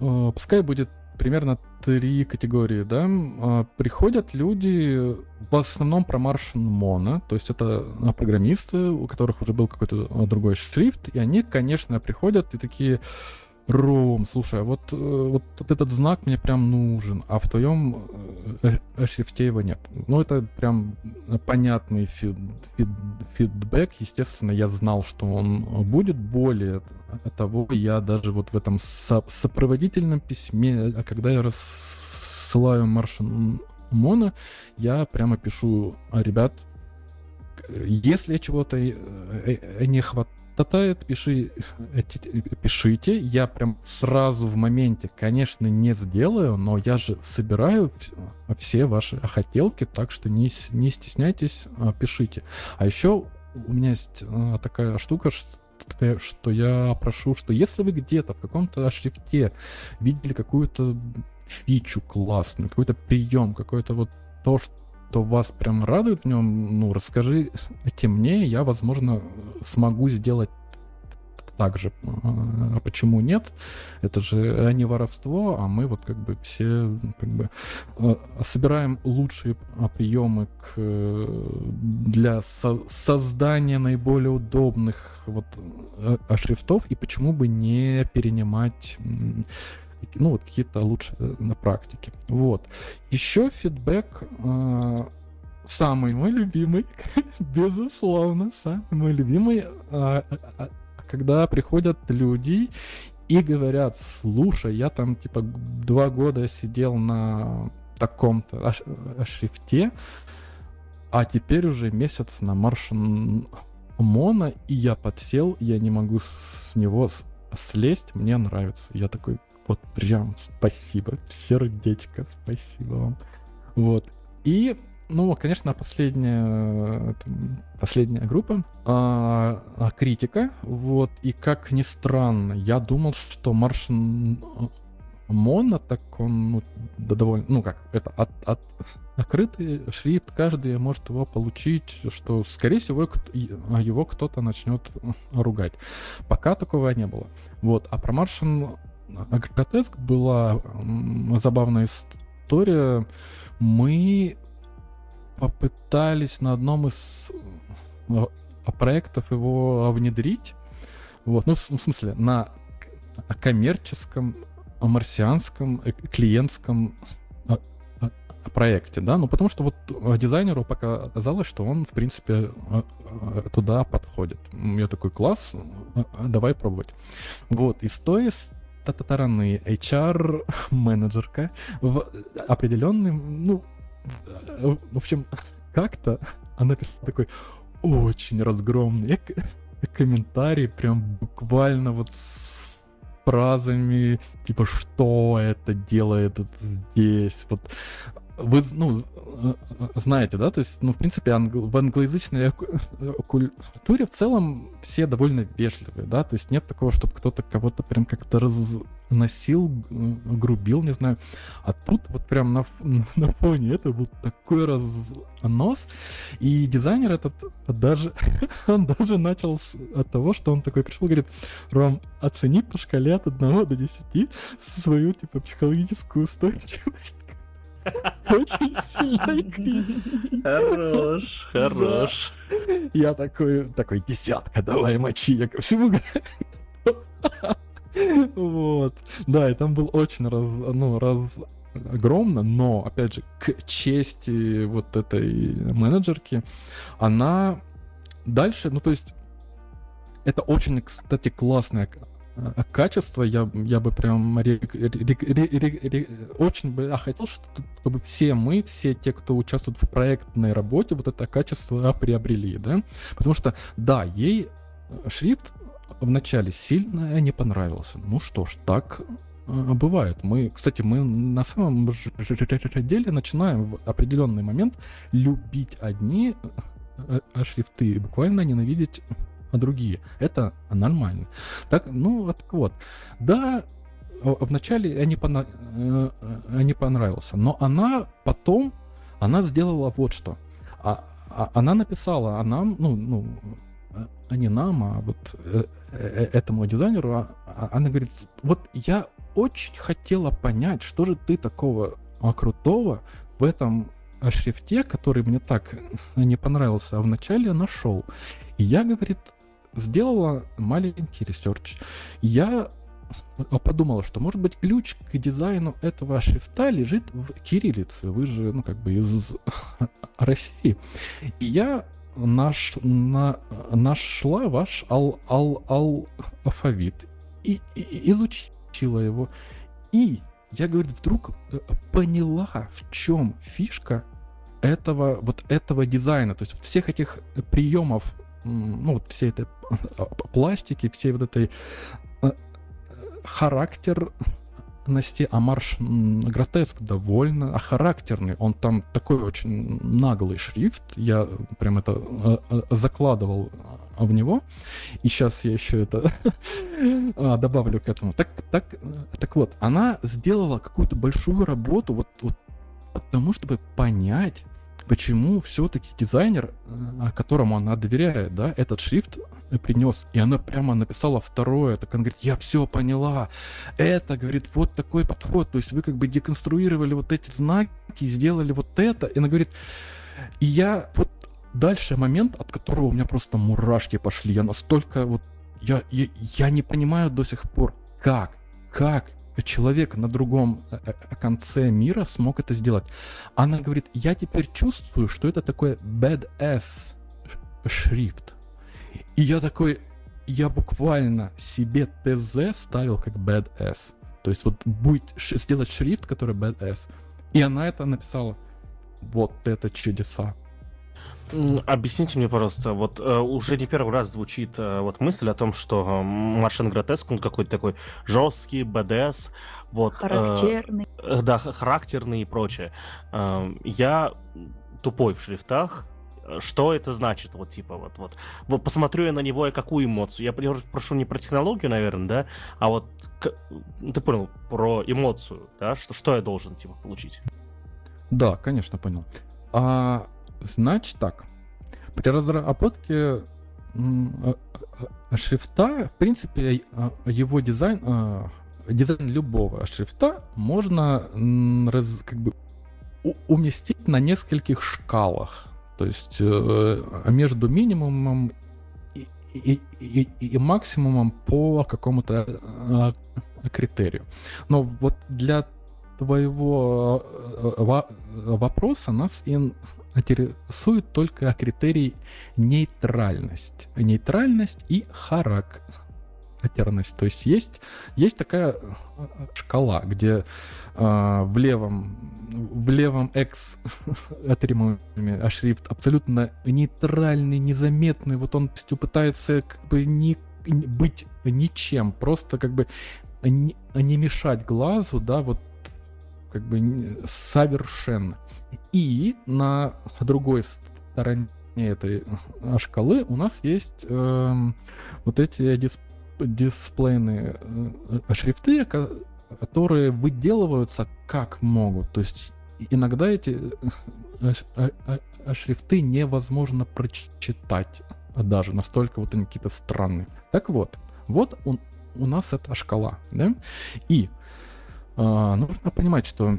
э, пускай будет примерно три категории, да. А, приходят люди в основном про Martian Mono, то есть это а, программисты, у которых уже был какой-то другой шрифт, и они, конечно, приходят и такие, Ром, слушай, а вот, э, вот, вот этот знак мне прям нужен, а в твоем э, э, шрифте его нет. Ну, это прям понятный фид, фид, фидбэк. Естественно, я знал, что он будет. Более того, я даже вот в этом со сопроводительном письме, а когда я рассылаю Маршин Мона, я прямо пишу, ребят, если чего-то не хватает, Татает, пиши, пишите. Я прям сразу в моменте, конечно, не сделаю, но я же собираю все ваши хотелки, так что не, не стесняйтесь, а, пишите. А еще у меня есть а, такая штука, что что я прошу, что если вы где-то в каком-то шрифте видели какую-то фичу классную, какой-то прием, какое-то вот то, что что вас прям радует в нем, ну, расскажи мне, я, возможно, смогу сделать так же. А почему нет? Это же не воровство, а мы вот как бы все как бы э, собираем лучшие приемы к, для со создания наиболее удобных вот э, шрифтов, и почему бы не перенимать ну, вот какие-то лучшие э, на практике. Вот. Еще фидбэк э, самый мой любимый, безусловно, самый мой любимый, э, э, когда приходят люди и говорят, слушай, я там типа два года сидел на таком-то шрифте, а теперь уже месяц на Martian Mono, и я подсел, я не могу с него слезть, мне нравится. Я такой, вот прям спасибо, сердечко, спасибо вам. Вот. И, ну, конечно, последняя, последняя группа а, а, критика, вот, и как ни странно, я думал, что Маршин Моно, так он, ну, да, довольно, ну как, это от, от, открытый шрифт, каждый может его получить, что, скорее всего, его кто-то начнет ругать. Пока такого не было. Вот, а про Маршин Агротеск была забавная история. Мы попытались на одном из э, проектов его внедрить. Вот, ну, в смысле, на коммерческом, марсианском, э, клиентском э, проекте, да, ну потому что вот дизайнеру пока казалось, что он, в принципе, туда подходит. Я такой, класс, давай пробовать. Вот, и стоя стороны HR-менеджерка в определенным, ну, в общем, как-то она писала такой очень разгромный комментарий, прям буквально вот с фразами, типа, что это делает здесь, вот вы, ну, знаете, да, то есть, ну, в принципе, англ... в англоязычной культуре в целом все довольно вежливые, да, то есть нет такого, чтобы кто-то кого-то прям как-то разносил, грубил, не знаю. А тут вот прям на, на фоне этого был такой разнос, и дизайнер этот даже, он даже начал с, от того, что он такой пришел, говорит, Ром, оцени по шкале от 1 до 10 свою, типа, психологическую устойчивость очень сильной критики. Хорош, хорош. Я такой, такой, десятка, давай мочи, я ко всему Вот. Да, и там был очень раз, ну, раз, огромно, но, опять же, к чести вот этой менеджерки, она дальше, ну, то есть, это очень, кстати, классная качество, я, я бы прям рек, рек, рек, рек, очень бы я хотел, чтобы все мы, все те, кто участвует в проектной работе, вот это качество приобрели, да, потому что, да, ей э, шрифт вначале сильно не понравился. Ну что ж, так э, бывает. Мы, кстати, мы на самом деле начинаем в определенный момент любить одни шрифты, буквально ненавидеть а другие. Это нормально. Так, ну, так вот. Да, вначале я не, пона... Э, э, не понравился, но она потом, она сделала вот что. А, а, она написала, а нам, ну, ну, а не нам, а вот э, этому дизайнеру, а, а, она говорит, вот я очень хотела понять, что же ты такого крутого в этом шрифте, который мне так не понравился, а вначале нашел. И я, говорит, сделала маленький research. Я подумала, что, может быть, ключ к дизайну этого шрифта лежит в кириллице. Вы же, ну, как бы из России. И я наш, на, нашла ваш ал, ал, ал алфавит и, и изучила его. И я, говорит, вдруг э, поняла, в чем фишка этого, вот этого дизайна, то есть всех этих приемов ну, вот всей этой пластики, всей вот этой э, характерности, а марш гротеск довольно а характерный. Он там такой очень наглый шрифт. Я прям это э, э, закладывал в него. И сейчас я еще это а, добавлю к этому. Так, так, так вот, она сделала какую-то большую работу вот, вот потому, чтобы понять, почему все-таки дизайнер, э, которому она доверяет, да, этот шрифт принес, и она прямо написала второе, так она говорит, я все поняла, это, говорит, вот такой подход, то есть вы как бы деконструировали вот эти знаки, сделали вот это, и она говорит, и я вот дальше момент, от которого у меня просто мурашки пошли, я настолько вот, я, я, я не понимаю до сих пор, как, как человек на другом э, э, конце мира смог это сделать. Она говорит, я теперь чувствую, что это такой badass шрифт. И я такой, я буквально себе ТЗ ставил как badass. То есть вот будет сделать шрифт, который badass. И она это написала. Вот это чудеса. Объясните мне, пожалуйста, вот э, уже не первый раз звучит э, вот мысль о том, что э, Маршин Гротеск, он какой-то такой жесткий, БДС, вот. Характерный. Э, да, характерный и прочее. Э, я тупой в шрифтах, что это значит, вот типа вот вот. Вот посмотрю я на него, и какую эмоцию. Я прошу не про технологию, наверное, да, а вот к... ты понял про эмоцию, да, что что я должен типа получить. Да, конечно, понял. А Значит так, при разработке шрифта, в принципе, его дизайн, дизайн любого шрифта можно раз, как бы уместить на нескольких шкалах. То есть э, между минимумом и, и, и, и максимумом по какому-то критерию. Но вот для твоего э, вопроса нас интересует только критерий нейтральность. Нейтральность и характерность. То есть есть, есть такая э, шкала, где э, в левом в левом X атрибутами, а шрифт абсолютно нейтральный, незаметный. Вот он пытается как бы не быть ничем, просто как бы не, не мешать глазу, да, вот как бы совершенно. И на другой стороне этой э, шкалы у нас есть э, вот эти дисп дисплейные э, шрифты, которые выделываются как могут. То есть иногда эти шрифты невозможно прочитать даже, настолько вот они какие-то странные. Так вот, вот у, у нас эта шкала, да, и э, нужно понимать, что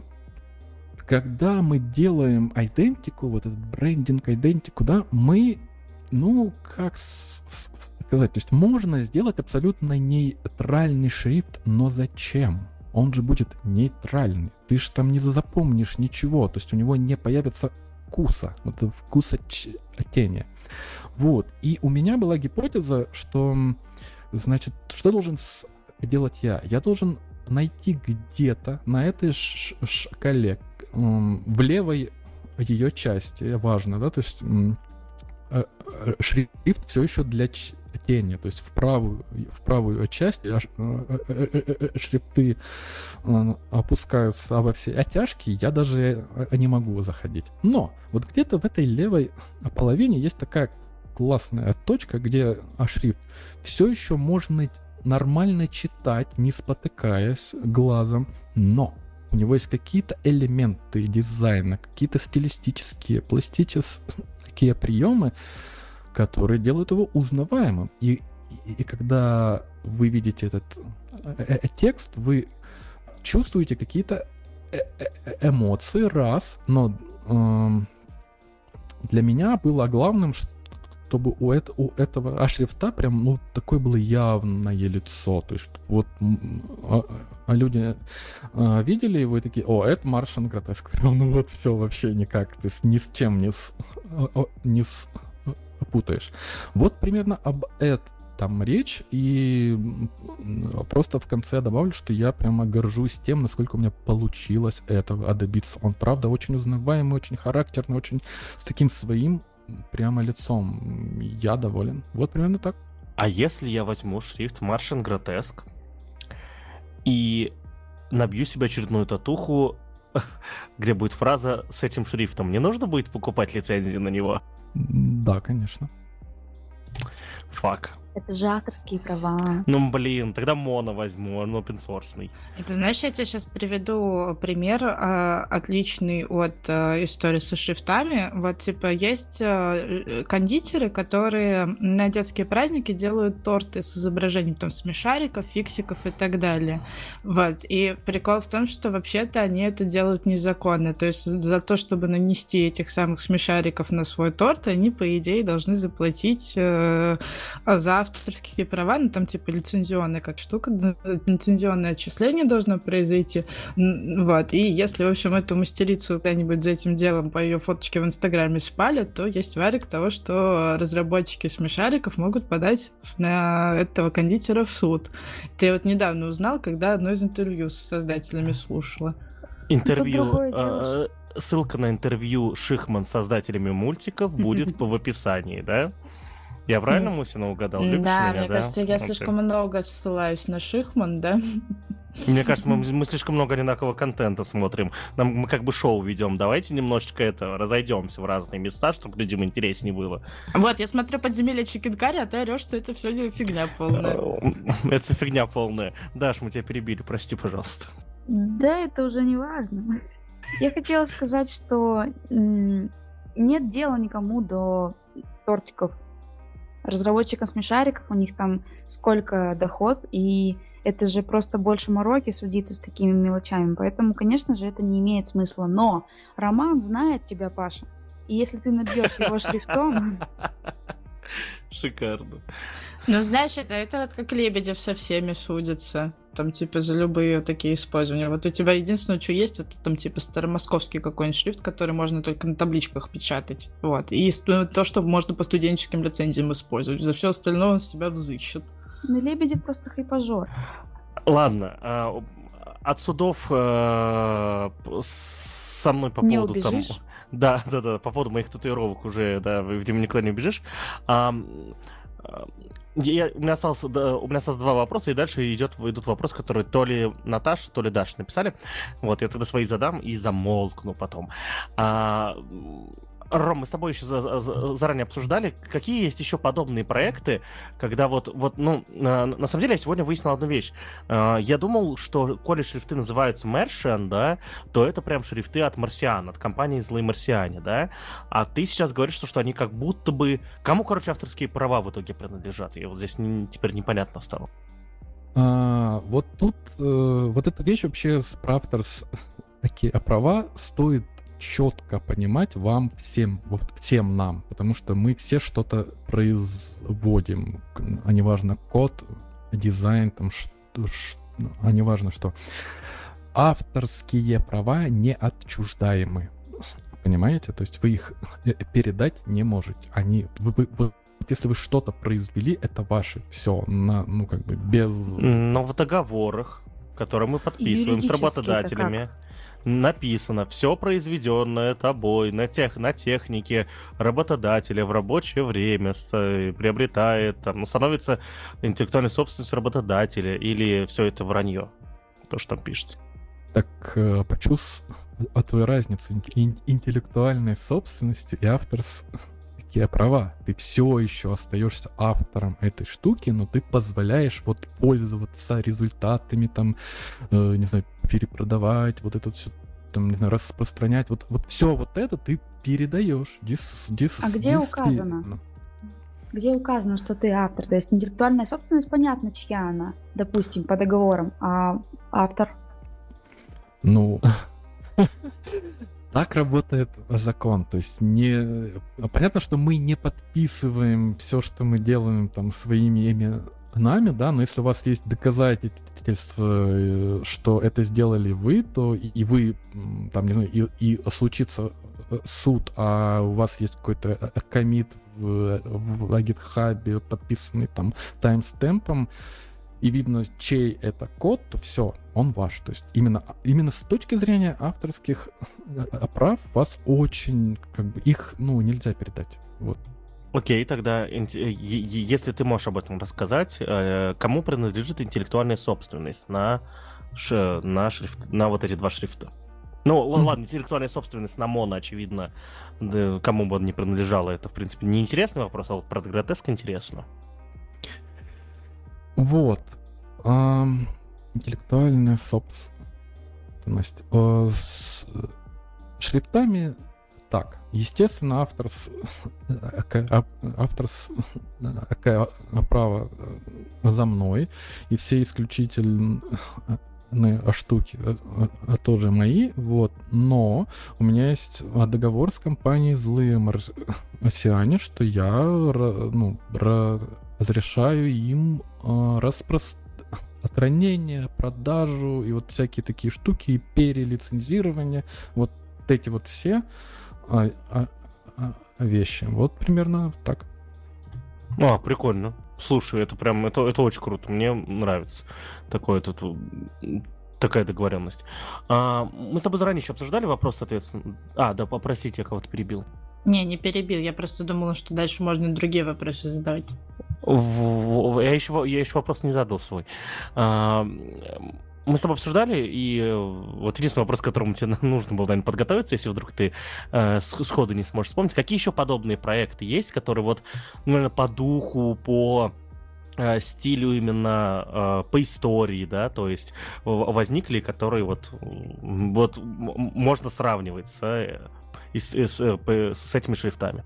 когда мы делаем идентику, вот этот брендинг идентику, да, мы, ну, как сказать, то есть можно сделать абсолютно нейтральный шрифт, но зачем? Он же будет нейтральный. Ты же там не запомнишь ничего, то есть у него не появится вкуса, вот вкуса тени. Вот. И у меня была гипотеза, что, значит, что должен делать я? Я должен найти где-то на этой шкале в левой ее части, важно, да, то есть э, э, шрифт все еще для тени, то есть в правую, в правую часть э, шрифты опускаются, а во все оттяжки я даже не могу заходить. Но вот где-то в этой левой половине есть такая классная точка, где шрифт все еще можно нормально читать, не спотыкаясь глазом, но у него есть какие-то элементы дизайна, какие-то стилистические, пластические приемы, которые делают его узнаваемым. И, и, и когда вы видите этот э, э текст, вы чувствуете какие-то э э эмоции, раз, но э, для меня было главным, что чтобы у, это, у этого а шрифта прям, ну, такое было явное лицо. То есть вот а, а люди а, видели его и такие, о, это Маршан Гротеск. Ну вот все вообще никак, то есть ни с чем не, с, не с, путаешь. Вот примерно об этом речь, и просто в конце добавлю, что я прямо горжусь тем, насколько у меня получилось этого добиться. Он, правда, очень узнаваемый, очень характерный, очень с таким своим прямо лицом. Я доволен. Вот примерно так. А если я возьму шрифт Martian Grotesque и набью себе очередную татуху, где будет фраза с этим шрифтом, мне нужно будет покупать лицензию на него? Да, конечно. Фак. Это же авторские права. Ну, блин, тогда моно возьму, он open source. Это знаешь, я тебе сейчас приведу пример э, отличный от э, истории со шрифтами. Вот, типа, есть э, кондитеры, которые на детские праздники делают торты с изображением там смешариков, фиксиков и так далее. Вот. И прикол в том, что вообще-то они это делают незаконно. То есть за то, чтобы нанести этих самых смешариков на свой торт, они, по идее, должны заплатить э, за авторские права, ну там типа лицензионная как штука, лицензионное отчисление должно произойти. Вот. И если, в общем, эту мастерицу когда-нибудь за этим делом по ее фоточке в Инстаграме спалят, то есть варик того, что разработчики смешариков могут подать на этого кондитера в суд. Это я вот недавно узнал, когда одно из интервью с создателями слушала. Интервью. А, ссылка на интервью Шихман с создателями мультиков будет в описании, да? Я правильно Мусина угадал? Любишь да, меня, мне да? кажется, я слишком много ссылаюсь на Шихман, да? Мне кажется, мы, мы слишком много одинакового контента смотрим. Нам, мы как бы шоу ведем. Давайте немножечко это разойдемся в разные места, чтобы людям интереснее было. Вот, я смотрю подземелье Чикенкари, а ты орешь, что это все не фигня полная. Это фигня полная. Даш, мы тебя перебили, прости, пожалуйста. Да, это уже не важно. Я хотела сказать, что нет дела никому до тортиков разработчикам смешариков, у них там сколько доход, и это же просто больше мороки судиться с такими мелочами. Поэтому, конечно же, это не имеет смысла. Но Роман знает тебя, Паша. И если ты набьешь его шрифтом... Шикарно. Ну, знаешь, это, это вот как Лебедев со всеми судится. Там, типа, за любые такие использования. Вот у тебя единственное, что есть, это там, типа, старомосковский какой-нибудь шрифт, который можно только на табличках печатать. Вот. И то, что можно по студенческим лицензиям использовать. За все остальное он себя взыщет. Ну, Лебедев просто хайпажор. Ладно. А, от судов э, со мной по не поводу убежишь? там... Да, да, да, по поводу моих татуировок уже, да, в никуда не убежишь. А, я, у, меня остался, да, у меня осталось два вопроса, и дальше идет, идут вопросы, которые то ли Наташа, то ли Даша написали. Вот, я тогда свои задам и замолкну потом. А, Ром, мы с тобой еще за, за, заранее обсуждали, какие есть еще подобные проекты, когда вот, вот ну, на, на самом деле я сегодня выяснил одну вещь. Uh, я думал, что коли шрифты называются Martian, да, то это прям шрифты от Марсиан, от компании Злые Марсиане, да, а ты сейчас говоришь, что, что они как будто бы... Кому, короче, авторские права в итоге принадлежат? И вот здесь не, теперь непонятно стало. А, вот тут э, вот эта вещь вообще с авторс такие а права стоит четко понимать вам всем, вот всем нам, потому что мы все что-то производим, а неважно код, дизайн, там, что, что, а неважно что. Авторские права не отчуждаемы. Понимаете? То есть вы их э, передать не можете. Они, вы, вы, вы если вы что-то произвели, это ваше. Все, на, ну как бы без... Но в договорах, которые мы подписываем с работодателями, написано все произведенное тобой на, тех, на технике работодателя в рабочее время с, приобретает, там, становится интеллектуальной собственностью работодателя или все это вранье, то, что там пишется. Так э, почувствуй а твою разницу интеллектуальной собственностью и авторской права. Ты все еще остаешься автором этой штуки, но ты позволяешь вот пользоваться результатами, там, э, не знаю, перепродавать, вот это все там, не знаю, распространять. Вот, вот все вот это ты передаешь. Дис, дис, а где указано? Где указано, что ты автор? То есть интеллектуальная собственность, понятно, чья она, допустим, по договорам, а автор? Ну, так работает закон. То есть не понятно, что мы не подписываем все, что мы делаем там своими именами, да, но если у вас есть доказательства, э, что это сделали вы, то и, вы там не знаю и, и случится э, суд, а у вас есть какой-то э, комит в, в GitHub, подписанный там таймстемпом, и видно, чей это код, то все, он ваш. То есть именно, именно с точки зрения авторских прав вас очень, как бы, их, ну, нельзя передать. Вот. Окей, тогда, э, если ты можешь об этом рассказать, э, кому принадлежит интеллектуальная собственность на, на, шрифт, на вот эти два шрифта? Ну, mm-hmm. ладно, интеллектуальная собственность на Моно, очевидно, да, кому бы он не принадлежало, это, в принципе, не интересный вопрос, а вот про Гротеск интересно. Вот. А, интеллектуальная собственность. А, с шрифтами так, естественно, автор с, автор с, право за мной, и все исключительные штуки тоже мои, вот, но у меня есть договор с компанией Злые Марсиане, что я ну, разрешаю им э, распространение, продажу и вот всякие такие штуки, и перелицензирование, вот эти вот все а, а, а, вещи. Вот примерно так. А, прикольно. Слушай, это прям, это, это очень круто. Мне нравится такое тут такая договоренность. А, мы с тобой заранее еще обсуждали вопрос, соответственно. А, да, попросите, я кого-то перебил. Не, не перебил. Я просто думала, что дальше можно другие вопросы задавать. Я еще, я еще вопрос не задал свой. А, мы с тобой обсуждали, и э, вот единственный вопрос, к которому тебе нужно было, наверное, подготовиться, если вдруг ты э, сходу не сможешь вспомнить, какие еще подобные проекты есть, которые вот, наверное, по духу, по э, стилю именно э, по истории, да, то есть возникли, которые вот, вот можно сравнивать с, э, с, с, с этими шрифтами.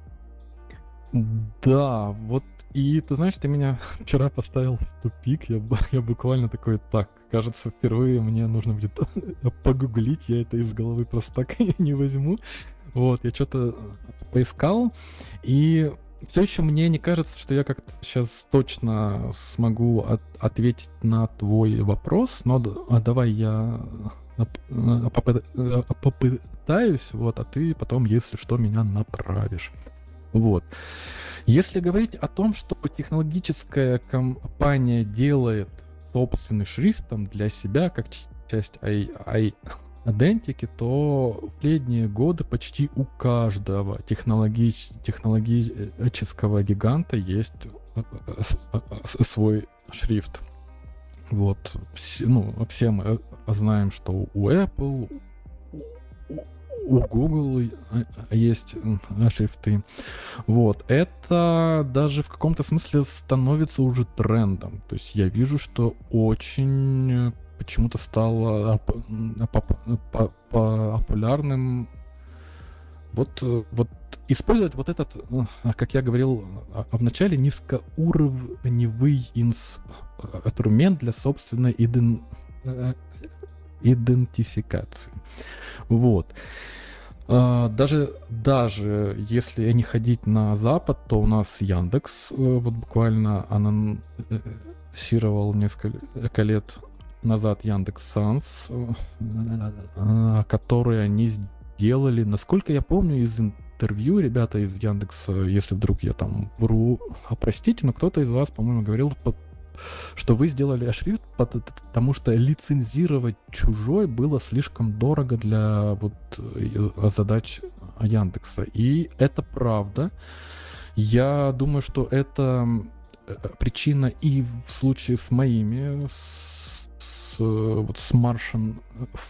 Да, вот и ты знаешь, ты меня вчера поставил в тупик, я, я буквально такой, так, кажется, впервые мне нужно будет погуглить, я это из головы просто так не возьму. Вот, я что-то поискал, и все еще мне не кажется, что я как-то сейчас точно смогу от, ответить на твой вопрос, но а давай я попытаюсь, вот, а ты потом, если что, меня направишь. Вот. Если говорить о том, что технологическая компания делает собственный шрифт там, для себя, как часть I, Identity, то в последние годы почти у каждого технологи... технологического гиганта есть свой шрифт. Вот, все, ну, все мы знаем, что у Apple, у Google есть шрифты. Вот. Это даже в каком-то смысле становится уже трендом. То есть я вижу, что очень почему-то стало популярным вот, вот использовать вот этот, как я говорил в начале, низкоуровневый инструмент для собственной иден, идентификации. Вот. Даже, даже если не ходить на Запад, то у нас Яндекс вот буквально анонсировал несколько лет назад Яндекс Санс, который они сделали, насколько я помню, из интервью ребята из Яндекса, если вдруг я там вру, а простите, но кто-то из вас, по-моему, говорил, что вы сделали шрифт, потому что лицензировать чужой было слишком дорого для вот э, задач Яндекса. И это правда. Я думаю, что это э, причина и в случае с моими, с, вот с Martian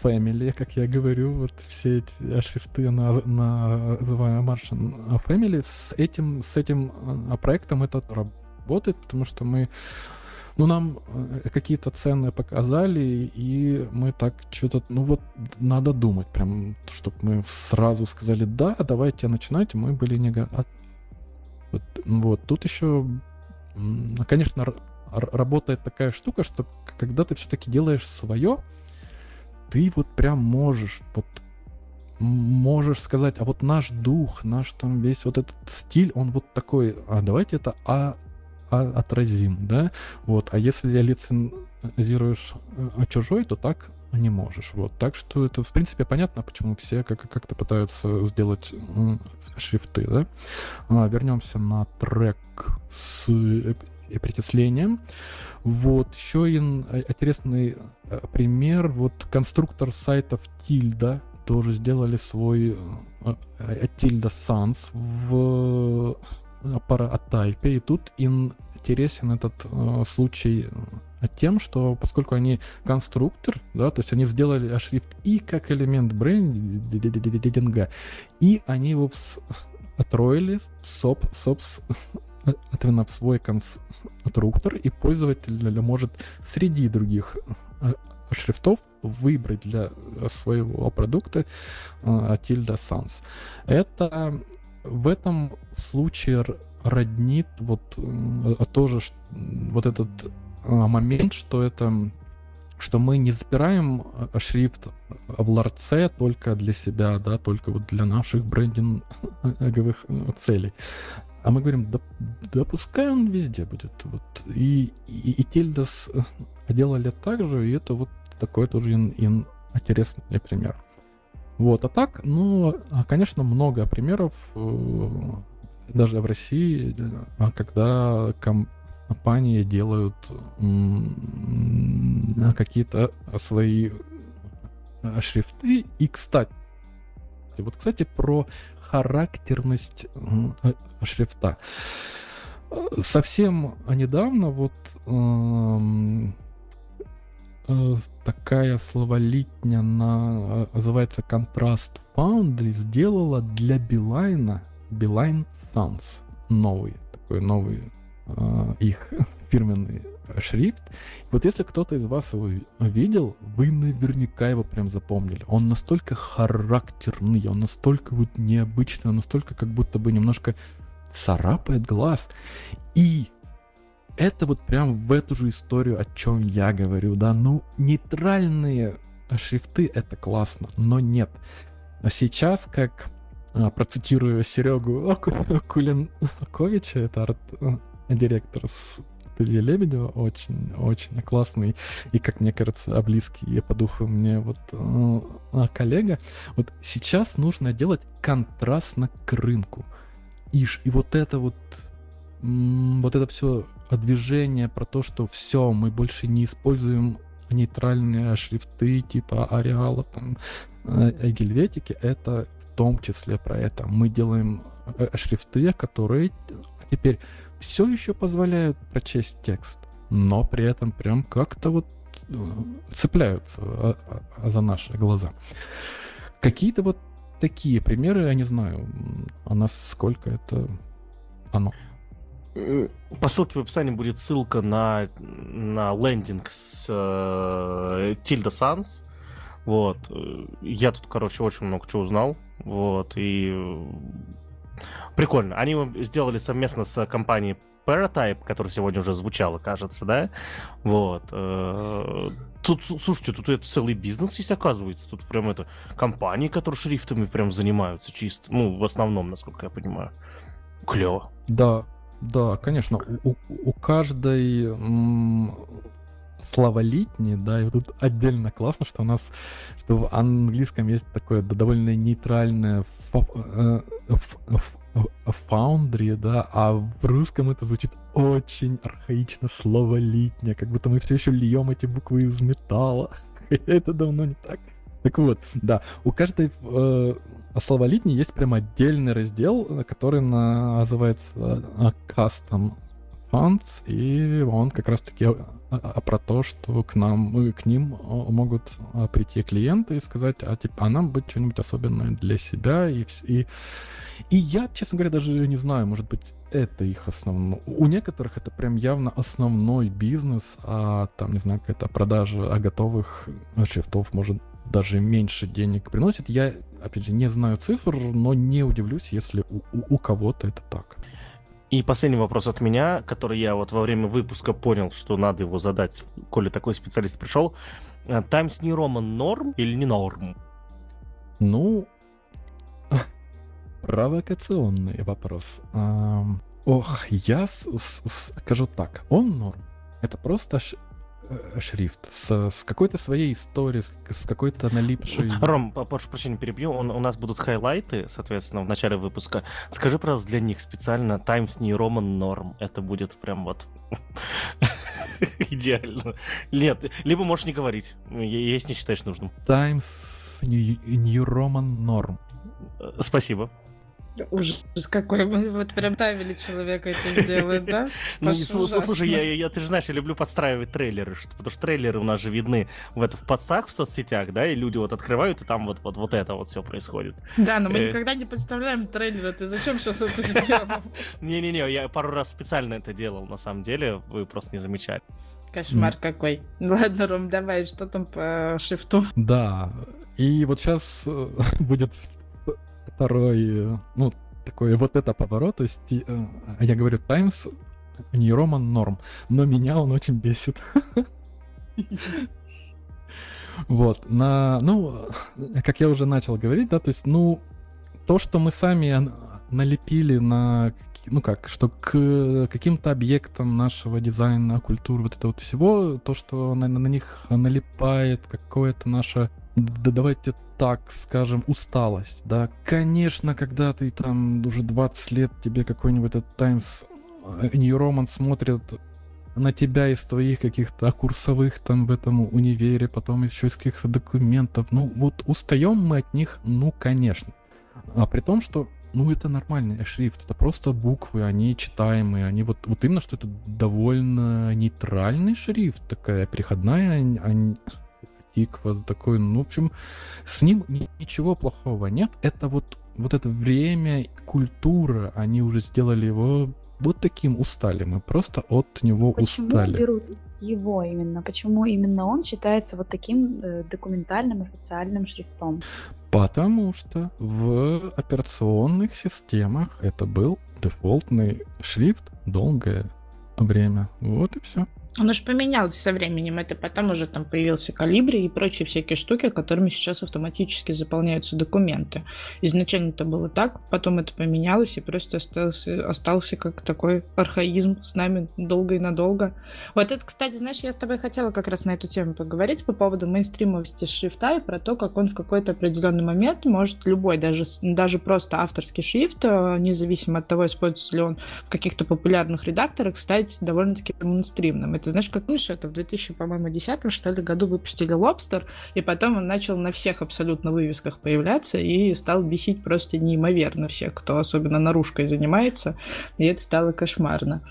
Family, как я говорю, вот все эти шрифты на, на называемые Martian Family, с этим, с этим э, проектом это работает, потому что мы ну, нам э, какие-то цены показали, и мы так что-то, ну вот, надо думать, прям, чтобы мы сразу сказали, да, давайте начинать, мы были не готовы. Вот, вот, тут еще, конечно, работает такая штука, что когда ты все-таки делаешь свое, ты вот прям можешь, вот можешь сказать, а вот наш дух, наш там весь вот этот стиль, он вот такой, а давайте это а отразим, да, вот, а если лицензируешь э, чужой, то так не можешь, вот, так что это, в принципе, понятно, почему все как- как-то пытаются сделать шрифты, да. А, вернемся на трек с причислением. Вот, еще один э, интересный э, пример, вот конструктор сайтов Тильда тоже сделали свой Tilda Sans в паратайпе. И тут интересен этот э, случай э, тем, что поскольку они конструктор, да, то есть они сделали шрифт и как элемент брендинга, и они его отроили соп, собственно, в свой конструктор, и пользователь может среди других э, шрифтов выбрать для своего продукта Tilda Sans. Это в этом случае роднит вот а тоже вот этот а, момент, что это что мы не запираем а, шрифт в ларце только для себя, да, только вот для наших брендинговых целей. А мы говорим, да, да пускай он везде будет. Вот. И, и, и Тельдас делали так же, и это вот такой тоже ин, ин, интересный пример. Вот, а так, ну, а, конечно, много примеров, э, даже в России, а, когда компании делают какие-то свои э, шрифты. И, кстати, вот, кстати, про характерность э, шрифта. Совсем недавно вот эм, Э, такая словолитня на, э, называется Contrast Foundry, сделала для Билайна Beeline Sans новый, такой новый э, их фирменный шрифт. Вот если кто-то из вас его видел, вы наверняка его прям запомнили. Он настолько характерный, он настолько вот необычный, он настолько как будто бы немножко царапает глаз. И это вот прям в эту же историю, о чем я говорю, да, ну, нейтральные шрифты это классно, но нет. А сейчас, как а, процитирую Серегу Кулинковича, это арт-директор с студии Лебедева, очень, очень классный и, как мне кажется, близкий по духу мне вот э, коллега. Вот сейчас нужно делать контрастно к рынку. Ишь, и вот это вот вот это все движение про то, что все, мы больше не используем нейтральные шрифты типа Ареала, там, э, Гельветики, это в том числе про это. Мы делаем э, шрифты, которые теперь все еще позволяют прочесть текст, но при этом прям как-то вот э, цепляются а, а, за наши глаза. Какие-то вот такие примеры, я не знаю, а насколько это оно. По ссылке в описании будет ссылка на, на лендинг с э, Sans. Вот. Я тут, короче, очень много чего узнал. Вот. И прикольно. Они сделали совместно с компанией Paratype, которая сегодня уже звучала, кажется, да? Вот. Э, тут, слушайте, тут это целый бизнес есть, оказывается. Тут прям это компании, которые шрифтами прям занимаются чисто. Ну, в основном, насколько я понимаю. Клево. Да, да, конечно, у, у каждой м- славолитни, да, и вот тут отдельно классно, что у нас, что в английском есть такое довольно нейтральное фаундри, да, а в русском это звучит очень архаично, слово литня, как будто мы все еще льем эти буквы из металла. это давно не так. Так вот, да, у каждой э, словолитни есть прям отдельный раздел, который называется э, Custom Funds, и он как раз-таки а, а, про то, что к нам, к ним могут прийти клиенты и сказать, а, типа, а нам быть что-нибудь особенное для себя, и, и, и я, честно говоря, даже не знаю, может быть, это их основной. У некоторых это прям явно основной бизнес, а там, не знаю, какая-то продажа готовых шрифтов может даже меньше денег приносит. Я, опять же, не знаю цифр, но не удивлюсь, если у, у, у кого-то это так. И последний вопрос от меня, который я вот во время выпуска понял, что надо его задать, коли такой специалист пришел. Э, Times New Roman норм или не норм? Ну, провокационный вопрос. Ох, я скажу так, он норм. Это просто шрифт с, с какой-то своей историей, с, с какой-то налипшей... Ром, прошу прощения, перебью. Он, у нас будут хайлайты, соответственно, в начале выпуска. Скажи, пожалуйста, для них специально Times New Roman Norm. Это будет прям вот идеально. Нет, либо можешь не говорить, если не считаешь нужным. Times New, New Roman Norm. Э, спасибо. Ужас какой. Мы вот прям тавили человека это сделать, да? Ну, слушай, я, я, ты же знаешь, я люблю подстраивать трейлеры, потому что трейлеры у нас же видны в, это, в подсах в соцсетях, да, и люди вот открывают, и там вот, вот, вот это вот все происходит. Да, но мы э. никогда не подставляем трейлеры, ты зачем сейчас это сделал? Не-не-не, я пару раз специально это делал, на самом деле, вы просто не замечали. Кошмар какой. Ладно, Ром, давай, что там по шифту? Да, и вот сейчас э, будет второй, ну, такой вот это поворот, то есть э, я говорю Times не Роман норм, но меня он очень бесит. Вот, на, ну, как я уже начал говорить, да, то есть, ну, то, что мы сами налепили на, ну как, что к каким-то объектам нашего дизайна, культуры, вот это вот всего, то, что на, на них налипает какое-то наше, да давайте так скажем, усталость, да. Конечно, когда ты там уже 20 лет, тебе какой-нибудь этот Times New Roman смотрит на тебя из твоих каких-то курсовых там в этом универе, потом еще из каких-то документов. Ну, вот устаем мы от них, ну, конечно. А при том, что ну, это нормальный шрифт, это просто буквы, они читаемые, они вот, вот именно, что это довольно нейтральный шрифт, такая переходная, они, тиква, такой, ну, в общем, с ним ничего плохого нет. Это вот, вот это время, культура, они уже сделали его вот таким устали. Мы просто от него Почему устали. берут его именно? Почему именно он считается вот таким э, документальным официальным шрифтом? Потому что в операционных системах это был дефолтный шрифт долгое время. Вот и все. Оно же поменялось со временем. Это потом уже там появился калибри и прочие всякие штуки, которыми сейчас автоматически заполняются документы. Изначально это было так, потом это поменялось и просто остался, остался как такой архаизм с нами долго и надолго. Вот это, кстати, знаешь, я с тобой хотела как раз на эту тему поговорить по поводу мейнстримовости шрифта и про то, как он в какой-то определенный момент может любой, даже, даже просто авторский шрифт, э, независимо от того, используется ли он в каких-то популярных редакторах, стать довольно-таки мейнстримным Это знаешь, как что это в 2000, по-моему, 10 что ли, году выпустили Лобстер, и потом он начал на всех абсолютно вывесках появляться и стал бесить просто неимоверно всех, кто особенно наружкой занимается, и это стало кошмарно.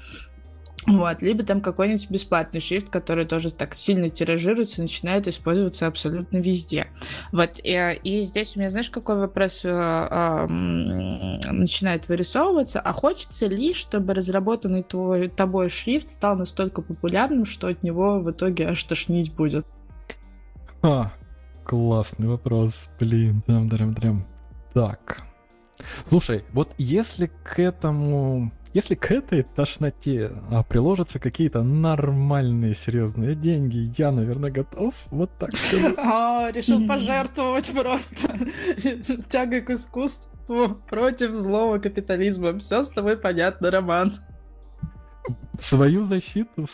Вот, либо там какой-нибудь бесплатный шрифт, который тоже так сильно тиражируется, начинает использоваться абсолютно везде. Вот, и, и здесь у меня, знаешь, какой вопрос э, э, начинает вырисовываться? А хочется ли, чтобы разработанный твой, тобой шрифт стал настолько популярным, что от него в итоге аж тошнить будет? А, классный вопрос, блин, дрям дрям дрям Так, слушай, вот если к этому если к этой тошноте а, приложатся какие-то нормальные серьезные деньги, я, наверное, готов вот так сказать. А, решил пожертвовать просто тягой к искусству против злого капитализма. Все с тобой понятно, Роман. Свою защиту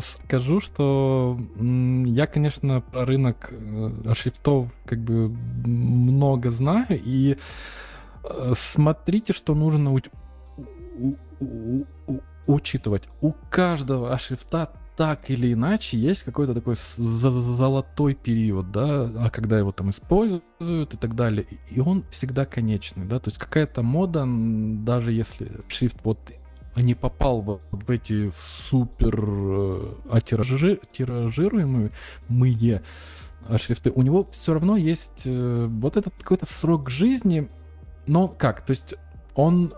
скажу, что я, конечно, про рынок э, шрифтов как бы много знаю, и э, смотрите, что нужно учитывать. У каждого шрифта так или иначе есть какой-то такой золотой период, да, а когда его там используют и так далее, и он всегда конечный, да, то есть какая-то мода, даже если шрифт вот не попал в, в эти супер э, а тиражи, тиражируемые мы шрифты, у него все равно есть э, вот этот какой-то срок жизни, но как, то есть он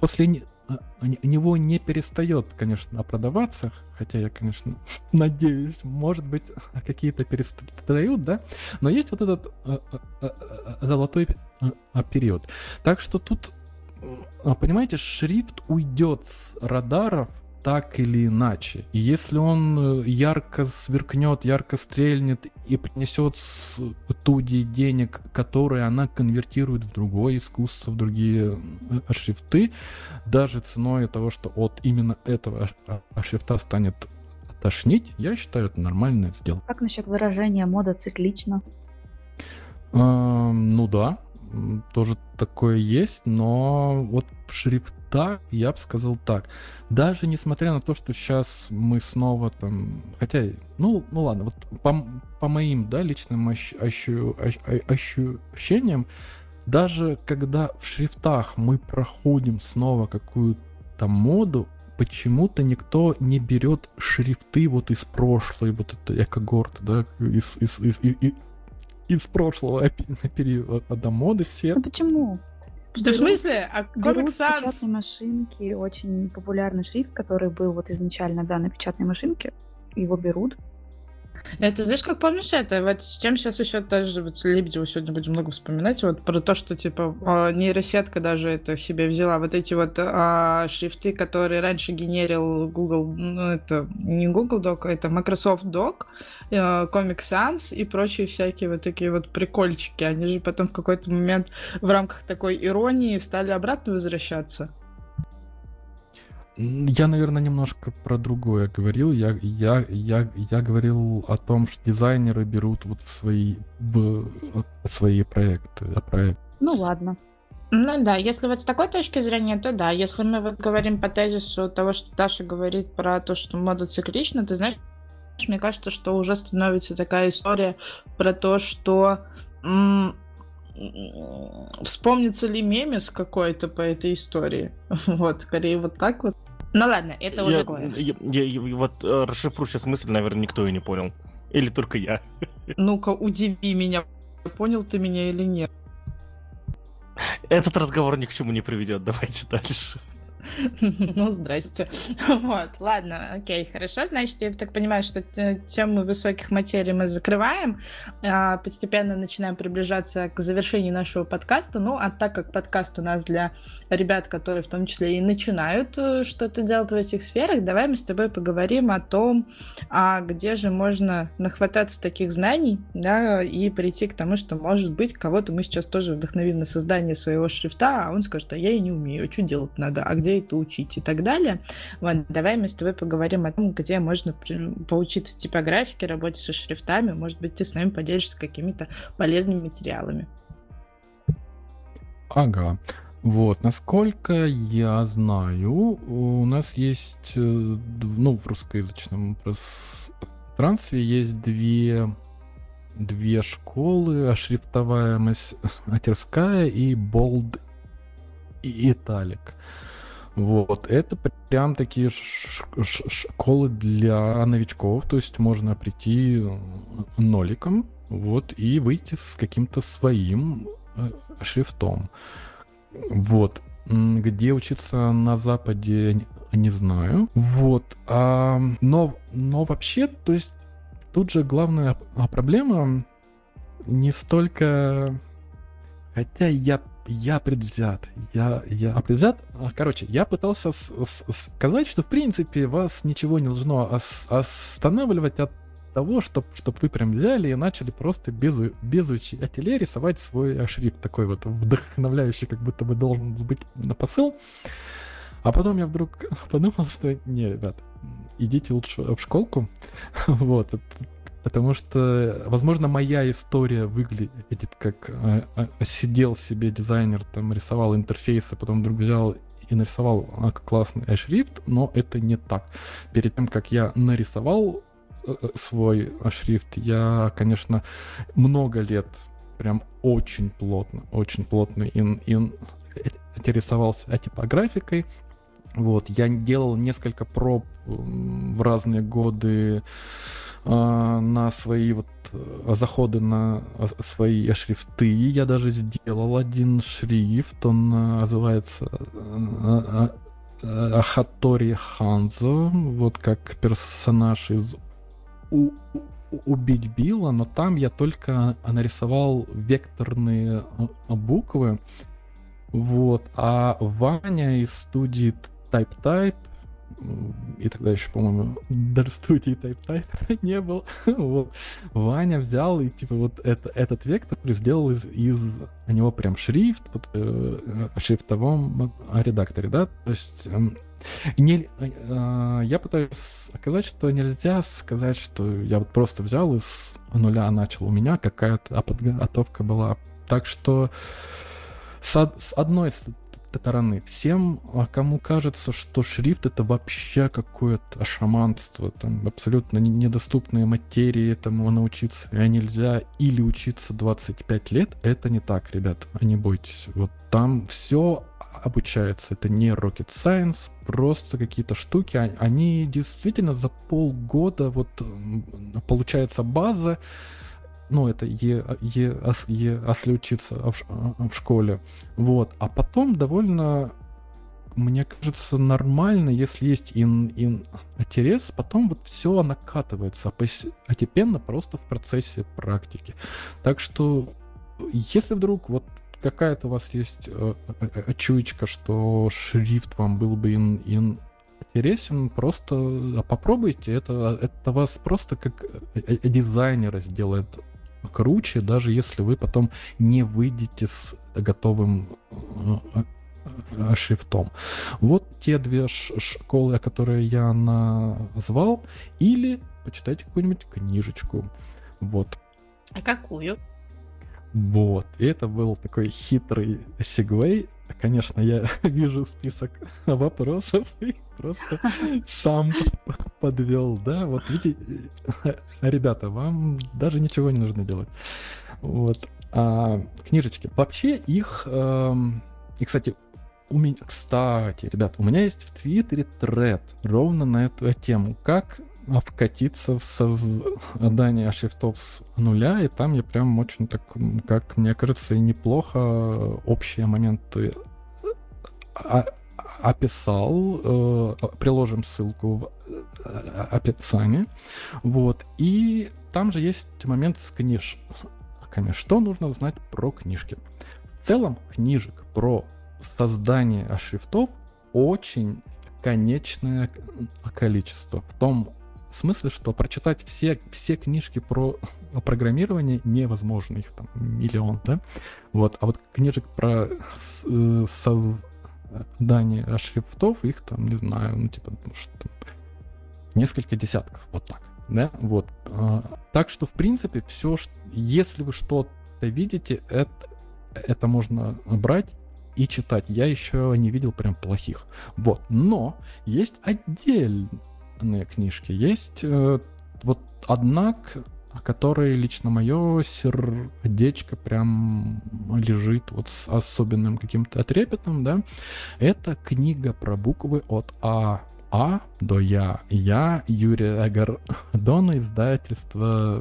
после у него не перестает, конечно, продаваться, хотя я, конечно, надеюсь, может быть, какие-то перестают, да, но есть вот этот а, а, золотой период. Так что тут, понимаете, шрифт уйдет с радаров так или иначе. И если он э, ярко сверкнет, ярко стрельнет и принесет студии денег, которые она конвертирует в другое искусство, в другие э, шрифты, даже ценой того, что от именно этого шрифта станет тошнить, я считаю, это нормальная сделка. Как насчет выражения мода циклично? А, ну да, тоже такое есть, но вот шрифта я бы сказал так. Даже несмотря на то, что сейчас мы снова там, хотя, ну, ну ладно, вот по, по моим, да, личным ощ, ощу, ощ, ощущениям, даже когда в шрифтах мы проходим снова какую-то моду, почему-то никто не берет шрифты вот из прошлой вот этой экогорты, да, из, из, из, из, из прошлого периода моды все. Ну почему? Ты в смысле? А Comic Sans? печатной машинки очень популярный шрифт, который был вот изначально, да, на печатной машинке. Его берут, это, знаешь, как помнишь это? Вот с чем сейчас еще даже вот Лебедева сегодня будем много вспоминать, вот про то, что, типа, а, нейросетка даже это себе взяла. Вот эти вот а, шрифты, которые раньше генерил Google, ну, это не Google Doc, а это Microsoft Doc, а, Comic Sans и прочие всякие вот такие вот прикольчики. Они же потом в какой-то момент в рамках такой иронии стали обратно возвращаться. Я, наверное, немножко про другое говорил. Я, я, я, я говорил о том, что дизайнеры берут вот в свои, в свои проекты. Проект. Ну ладно. Ну да, если вот с такой точки зрения, то да. Если мы вот говорим по тезису того, что Даша говорит про то, что мода циклична, ты знаешь, мне кажется, что уже становится такая история про то, что м- вспомнится ли мемес какой-то по этой истории. Вот, скорее вот так вот. Ну ладно, это я, уже я, я, я, Вот э, расшифрую сейчас мысль, наверное, никто и не понял. Или только я. Ну-ка, удиви меня. Понял ты меня или нет? Этот разговор ни к чему не приведет. Давайте дальше. Ну, здрасте. Вот, ладно, окей, хорошо. Значит, я так понимаю, что тему высоких материй мы закрываем, а, постепенно начинаем приближаться к завершению нашего подкаста. Ну, а так как подкаст у нас для ребят, которые в том числе и начинают э, что-то делать в этих сферах, давай мы с тобой поговорим о том, а где же можно нахвататься таких знаний, да, и прийти к тому, что, может быть, кого-то мы сейчас тоже вдохновим на создание своего шрифта, а он скажет, а я и не умею, что делать надо, а где это учить и так далее. Вот, давай мы с тобой поговорим о том, где можно поучиться типографике, работе со шрифтами. Может быть, ты с нами поделишься какими-то полезными материалами. Ага. Вот, насколько я знаю, у нас есть, э, ну, в русскоязычном пространстве есть две, две школы, ошрифтоваемость атерская и болд и италик. Вот, это прям такие школы для новичков, то есть можно прийти ноликом, вот, и выйти с каким-то своим э, шрифтом. Вот. Где учиться на Западе, не знаю. Вот. А, но, но вообще, то есть тут же главная проблема не столько... Хотя я я предвзят. Я, я предвзят. А, короче, я пытался с, с, сказать, что в принципе вас ничего не должно ос, останавливать от того, чтобы чтоб вы прям взяли и начали просто без, без учителя рисовать свой шрифт. Такой вот вдохновляющий, как будто бы должен быть на посыл. А потом я вдруг подумал, что не, ребят, идите лучше в школку. вот. Потому что, возможно, моя история выглядит как э, э, сидел себе дизайнер, там рисовал интерфейсы, потом вдруг взял и нарисовал а, классный шрифт, но это не так. Перед тем, как я нарисовал Э, свой шрифт, я, конечно, много лет прям очень плотно, очень плотно ин, ин, интересовался типографикой. Вот, я делал несколько проб в разные годы на свои вот э, заходы на свои шрифты. Я даже сделал один шрифт, он называется Хатори Ханзо, вот как персонаж из у, убить Билла, но там я только нарисовал векторные а, буквы. Вот. А Ваня из студии Type Type и тогда еще, по-моему, даже студии Type Type не был. вот. Ваня взял и типа вот это, этот вектор сделал из, из у него прям шрифт под э, шрифтовом редакторе, да, то есть э, не, э, я пытаюсь сказать, что нельзя сказать, что я вот просто взял и с нуля начал. У меня какая-то подготовка была. Так что с, с одной стороны, всем, а кому кажется, что шрифт это вообще какое-то шаманство, там абсолютно недоступные материи, этому научиться нельзя, или учиться 25 лет, это не так, ребят, не бойтесь. Вот там все обучается. Это не rocket science, просто какие-то штуки. А, они действительно за полгода вот получается база, ну, это е, е, ос, е, если учиться в, в школе. Вот. А потом довольно, мне кажется, нормально, если есть ин, ин интерес, потом вот все накатывается постепенно просто в процессе практики. Так что, если вдруг вот какая-то у вас есть э, э, э, чуечка, что шрифт вам был бы ин, ин интересен, просто попробуйте. Это, это вас просто как дизайнера сделает круче, даже если вы потом не выйдете с готовым шрифтом. Вот те две школы, которые я назвал, или почитайте какую-нибудь книжечку. Вот. А какую? Вот. И это был такой хитрый сегвей. Конечно, я вижу список вопросов и просто сам подвел, да. Вот видите, ребята, вам даже ничего не нужно делать. Вот. А, книжечки. Вообще их... Эм, и, кстати, у меня, кстати, ребят, у меня есть в Твиттере тред ровно на эту тему. Как вкатиться в создание шрифтов с нуля, и там я прям очень так, как мне кажется, неплохо общие моменты а, описал, э, приложим ссылку в э, описании, вот, и там же есть момент с книж. Что нужно знать про книжки? В целом книжек про создание шрифтов очень конечное количество. В том смысле, что прочитать все, все книжки про программирование невозможно, их там миллион, да? Вот, а вот книжек про э, создание шрифтов, их там, не знаю, ну, типа, может, там, несколько десятков, вот так, да? Вот. А, так что, в принципе, все, если вы что-то видите, это, это можно брать и читать. Я еще не видел прям плохих. Вот. Но есть отдельные книжки. Есть э, вот одна, о которой лично мое сердечко прям лежит вот с особенным каким-то трепетом, да. Это книга про буквы от А а до Я. Я Юрия Агардона, издательство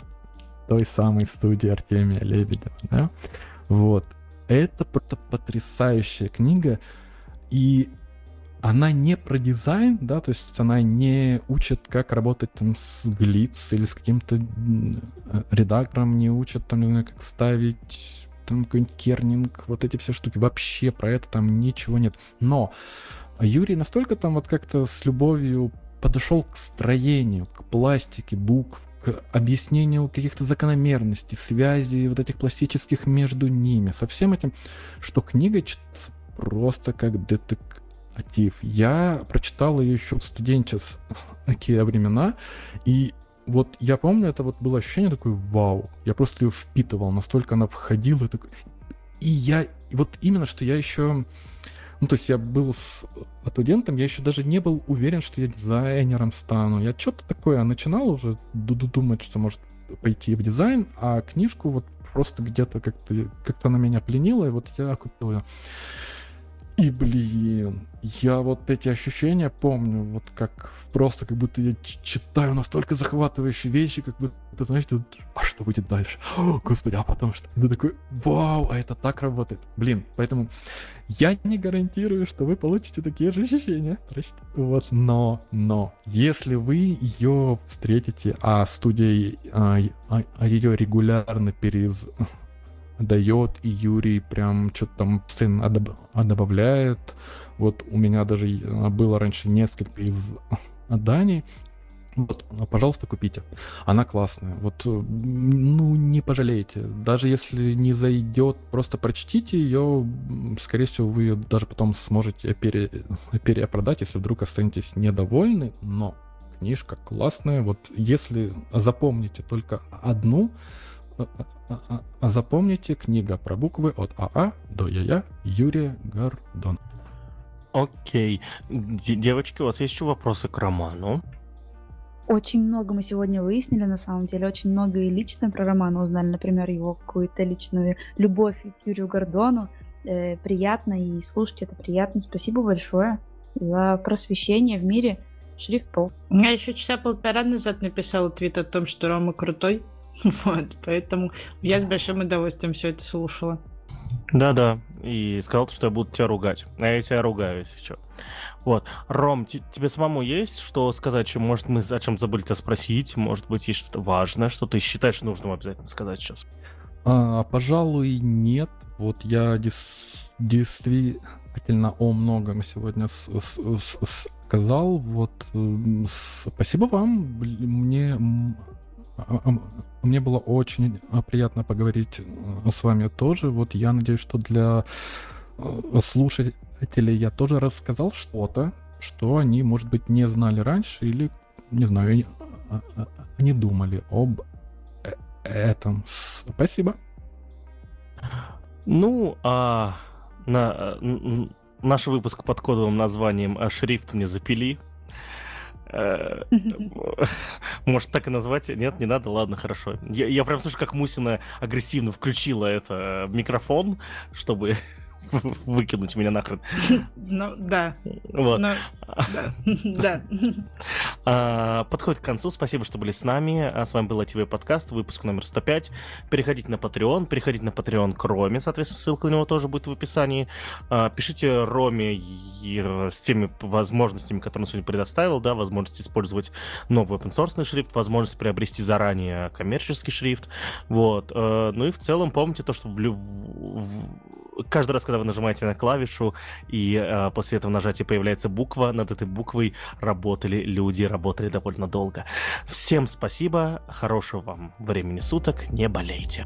той самой студии Артемия Лебедева, да? Вот. Это просто потрясающая книга, и она не про дизайн, да, то есть она не учит, как работать там с глипс или с каким-то редактором, не учит там, не знаю, как ставить там какой-нибудь кернинг, вот эти все штуки. Вообще про это там ничего нет. Но Юрий настолько там вот как-то с любовью подошел к строению, к пластике букв, к объяснению каких-то закономерностей, связей вот этих пластических между ними, со всем этим, что книга читается просто как детектив. Я прочитал ее еще в студенческие времена, и вот я помню, это вот было ощущение такое, вау, я просто ее впитывал, настолько она входила, и я, и вот именно, что я еще ну, то есть я был с студентом, я еще даже не был уверен, что я дизайнером стану. Я что-то такое начинал уже думать, что может пойти в дизайн, а книжку вот просто где-то как-то как-то она меня пленила, и вот я купил ее. И, блин, я вот эти ощущения помню, вот как просто как будто я читаю настолько захватывающие вещи, как будто, знаешь, ты, а что будет дальше? О, господи, а потом что? Ты такой, вау, а это так работает. Блин, поэтому я не гарантирую, что вы получите такие же ощущения. Простите. Вот, но, но, если вы ее встретите, а студия а, а, а ее регулярно перез дает, и Юрий прям что-то там сын добавляет. Вот у меня даже было раньше несколько из Дании. Вот, пожалуйста, купите. Она классная. Вот, ну, не пожалеете. Даже если не зайдет, просто прочтите ее. Скорее всего, вы ее даже потом сможете пере, перепродать, если вдруг останетесь недовольны. Но книжка классная. Вот если запомните только одну, а, а, а запомните, книга про буквы от АА до ЯЯ Юрия Гордон. Окей. Девочки, у вас есть еще вопросы к роману? Очень много мы сегодня выяснили, на самом деле. Очень много и лично про роман узнали. Например, его какую-то личную любовь к Юрию Гордону. Э, приятно и слушать это приятно. Спасибо большое за просвещение в мире шрифтов. Я еще часа полтора назад написала твит о том, что Рома крутой. Вот, поэтому я с большим удовольствием все это слушала. Да-да, и сказал, что я буду тебя ругать. А я тебя ругаю, если что. Вот. Ром, тебе самому есть что сказать? Чем, может, мы о чем забыли тебя спросить? Может быть, есть что-то важное, что ты считаешь нужным обязательно сказать сейчас? А, пожалуй, нет. Вот я дис- действительно о многом сегодня с- с- с- сказал. Вот спасибо вам. Мне мне было очень а, приятно поговорить с вами тоже. Вот я надеюсь, что для слушателей я тоже рассказал что-то, что они, может быть, не знали раньше или, не знаю, не думали об э, этом. Спасибо. Ну, а на, наш выпуск под кодовым названием «Шрифт мне запили» Э, может, так и назвать? Нет, не надо? Ладно, хорошо. Я, прям слышу, как Мусина агрессивно включила это микрофон, чтобы выкинуть меня нахрен. Ну, да. Вот. Но, да. А, подходит к концу. Спасибо, что были с нами. А с вами был ТВ подкаст, выпуск номер 105. Переходите на Patreon, переходите на Patreon к Роме, соответственно, ссылка на него тоже будет в описании. А, пишите Роме с теми возможностями, которые он сегодня предоставил, да, возможность использовать новый open source шрифт, возможность приобрести заранее коммерческий шрифт, вот. Ну и в целом помните то, что в, в, каждый раз, когда вы нажимаете на клавишу, и э, после этого нажатия появляется буква, над этой буквой работали люди, работали довольно долго. Всем спасибо, хорошего вам времени суток, не болейте.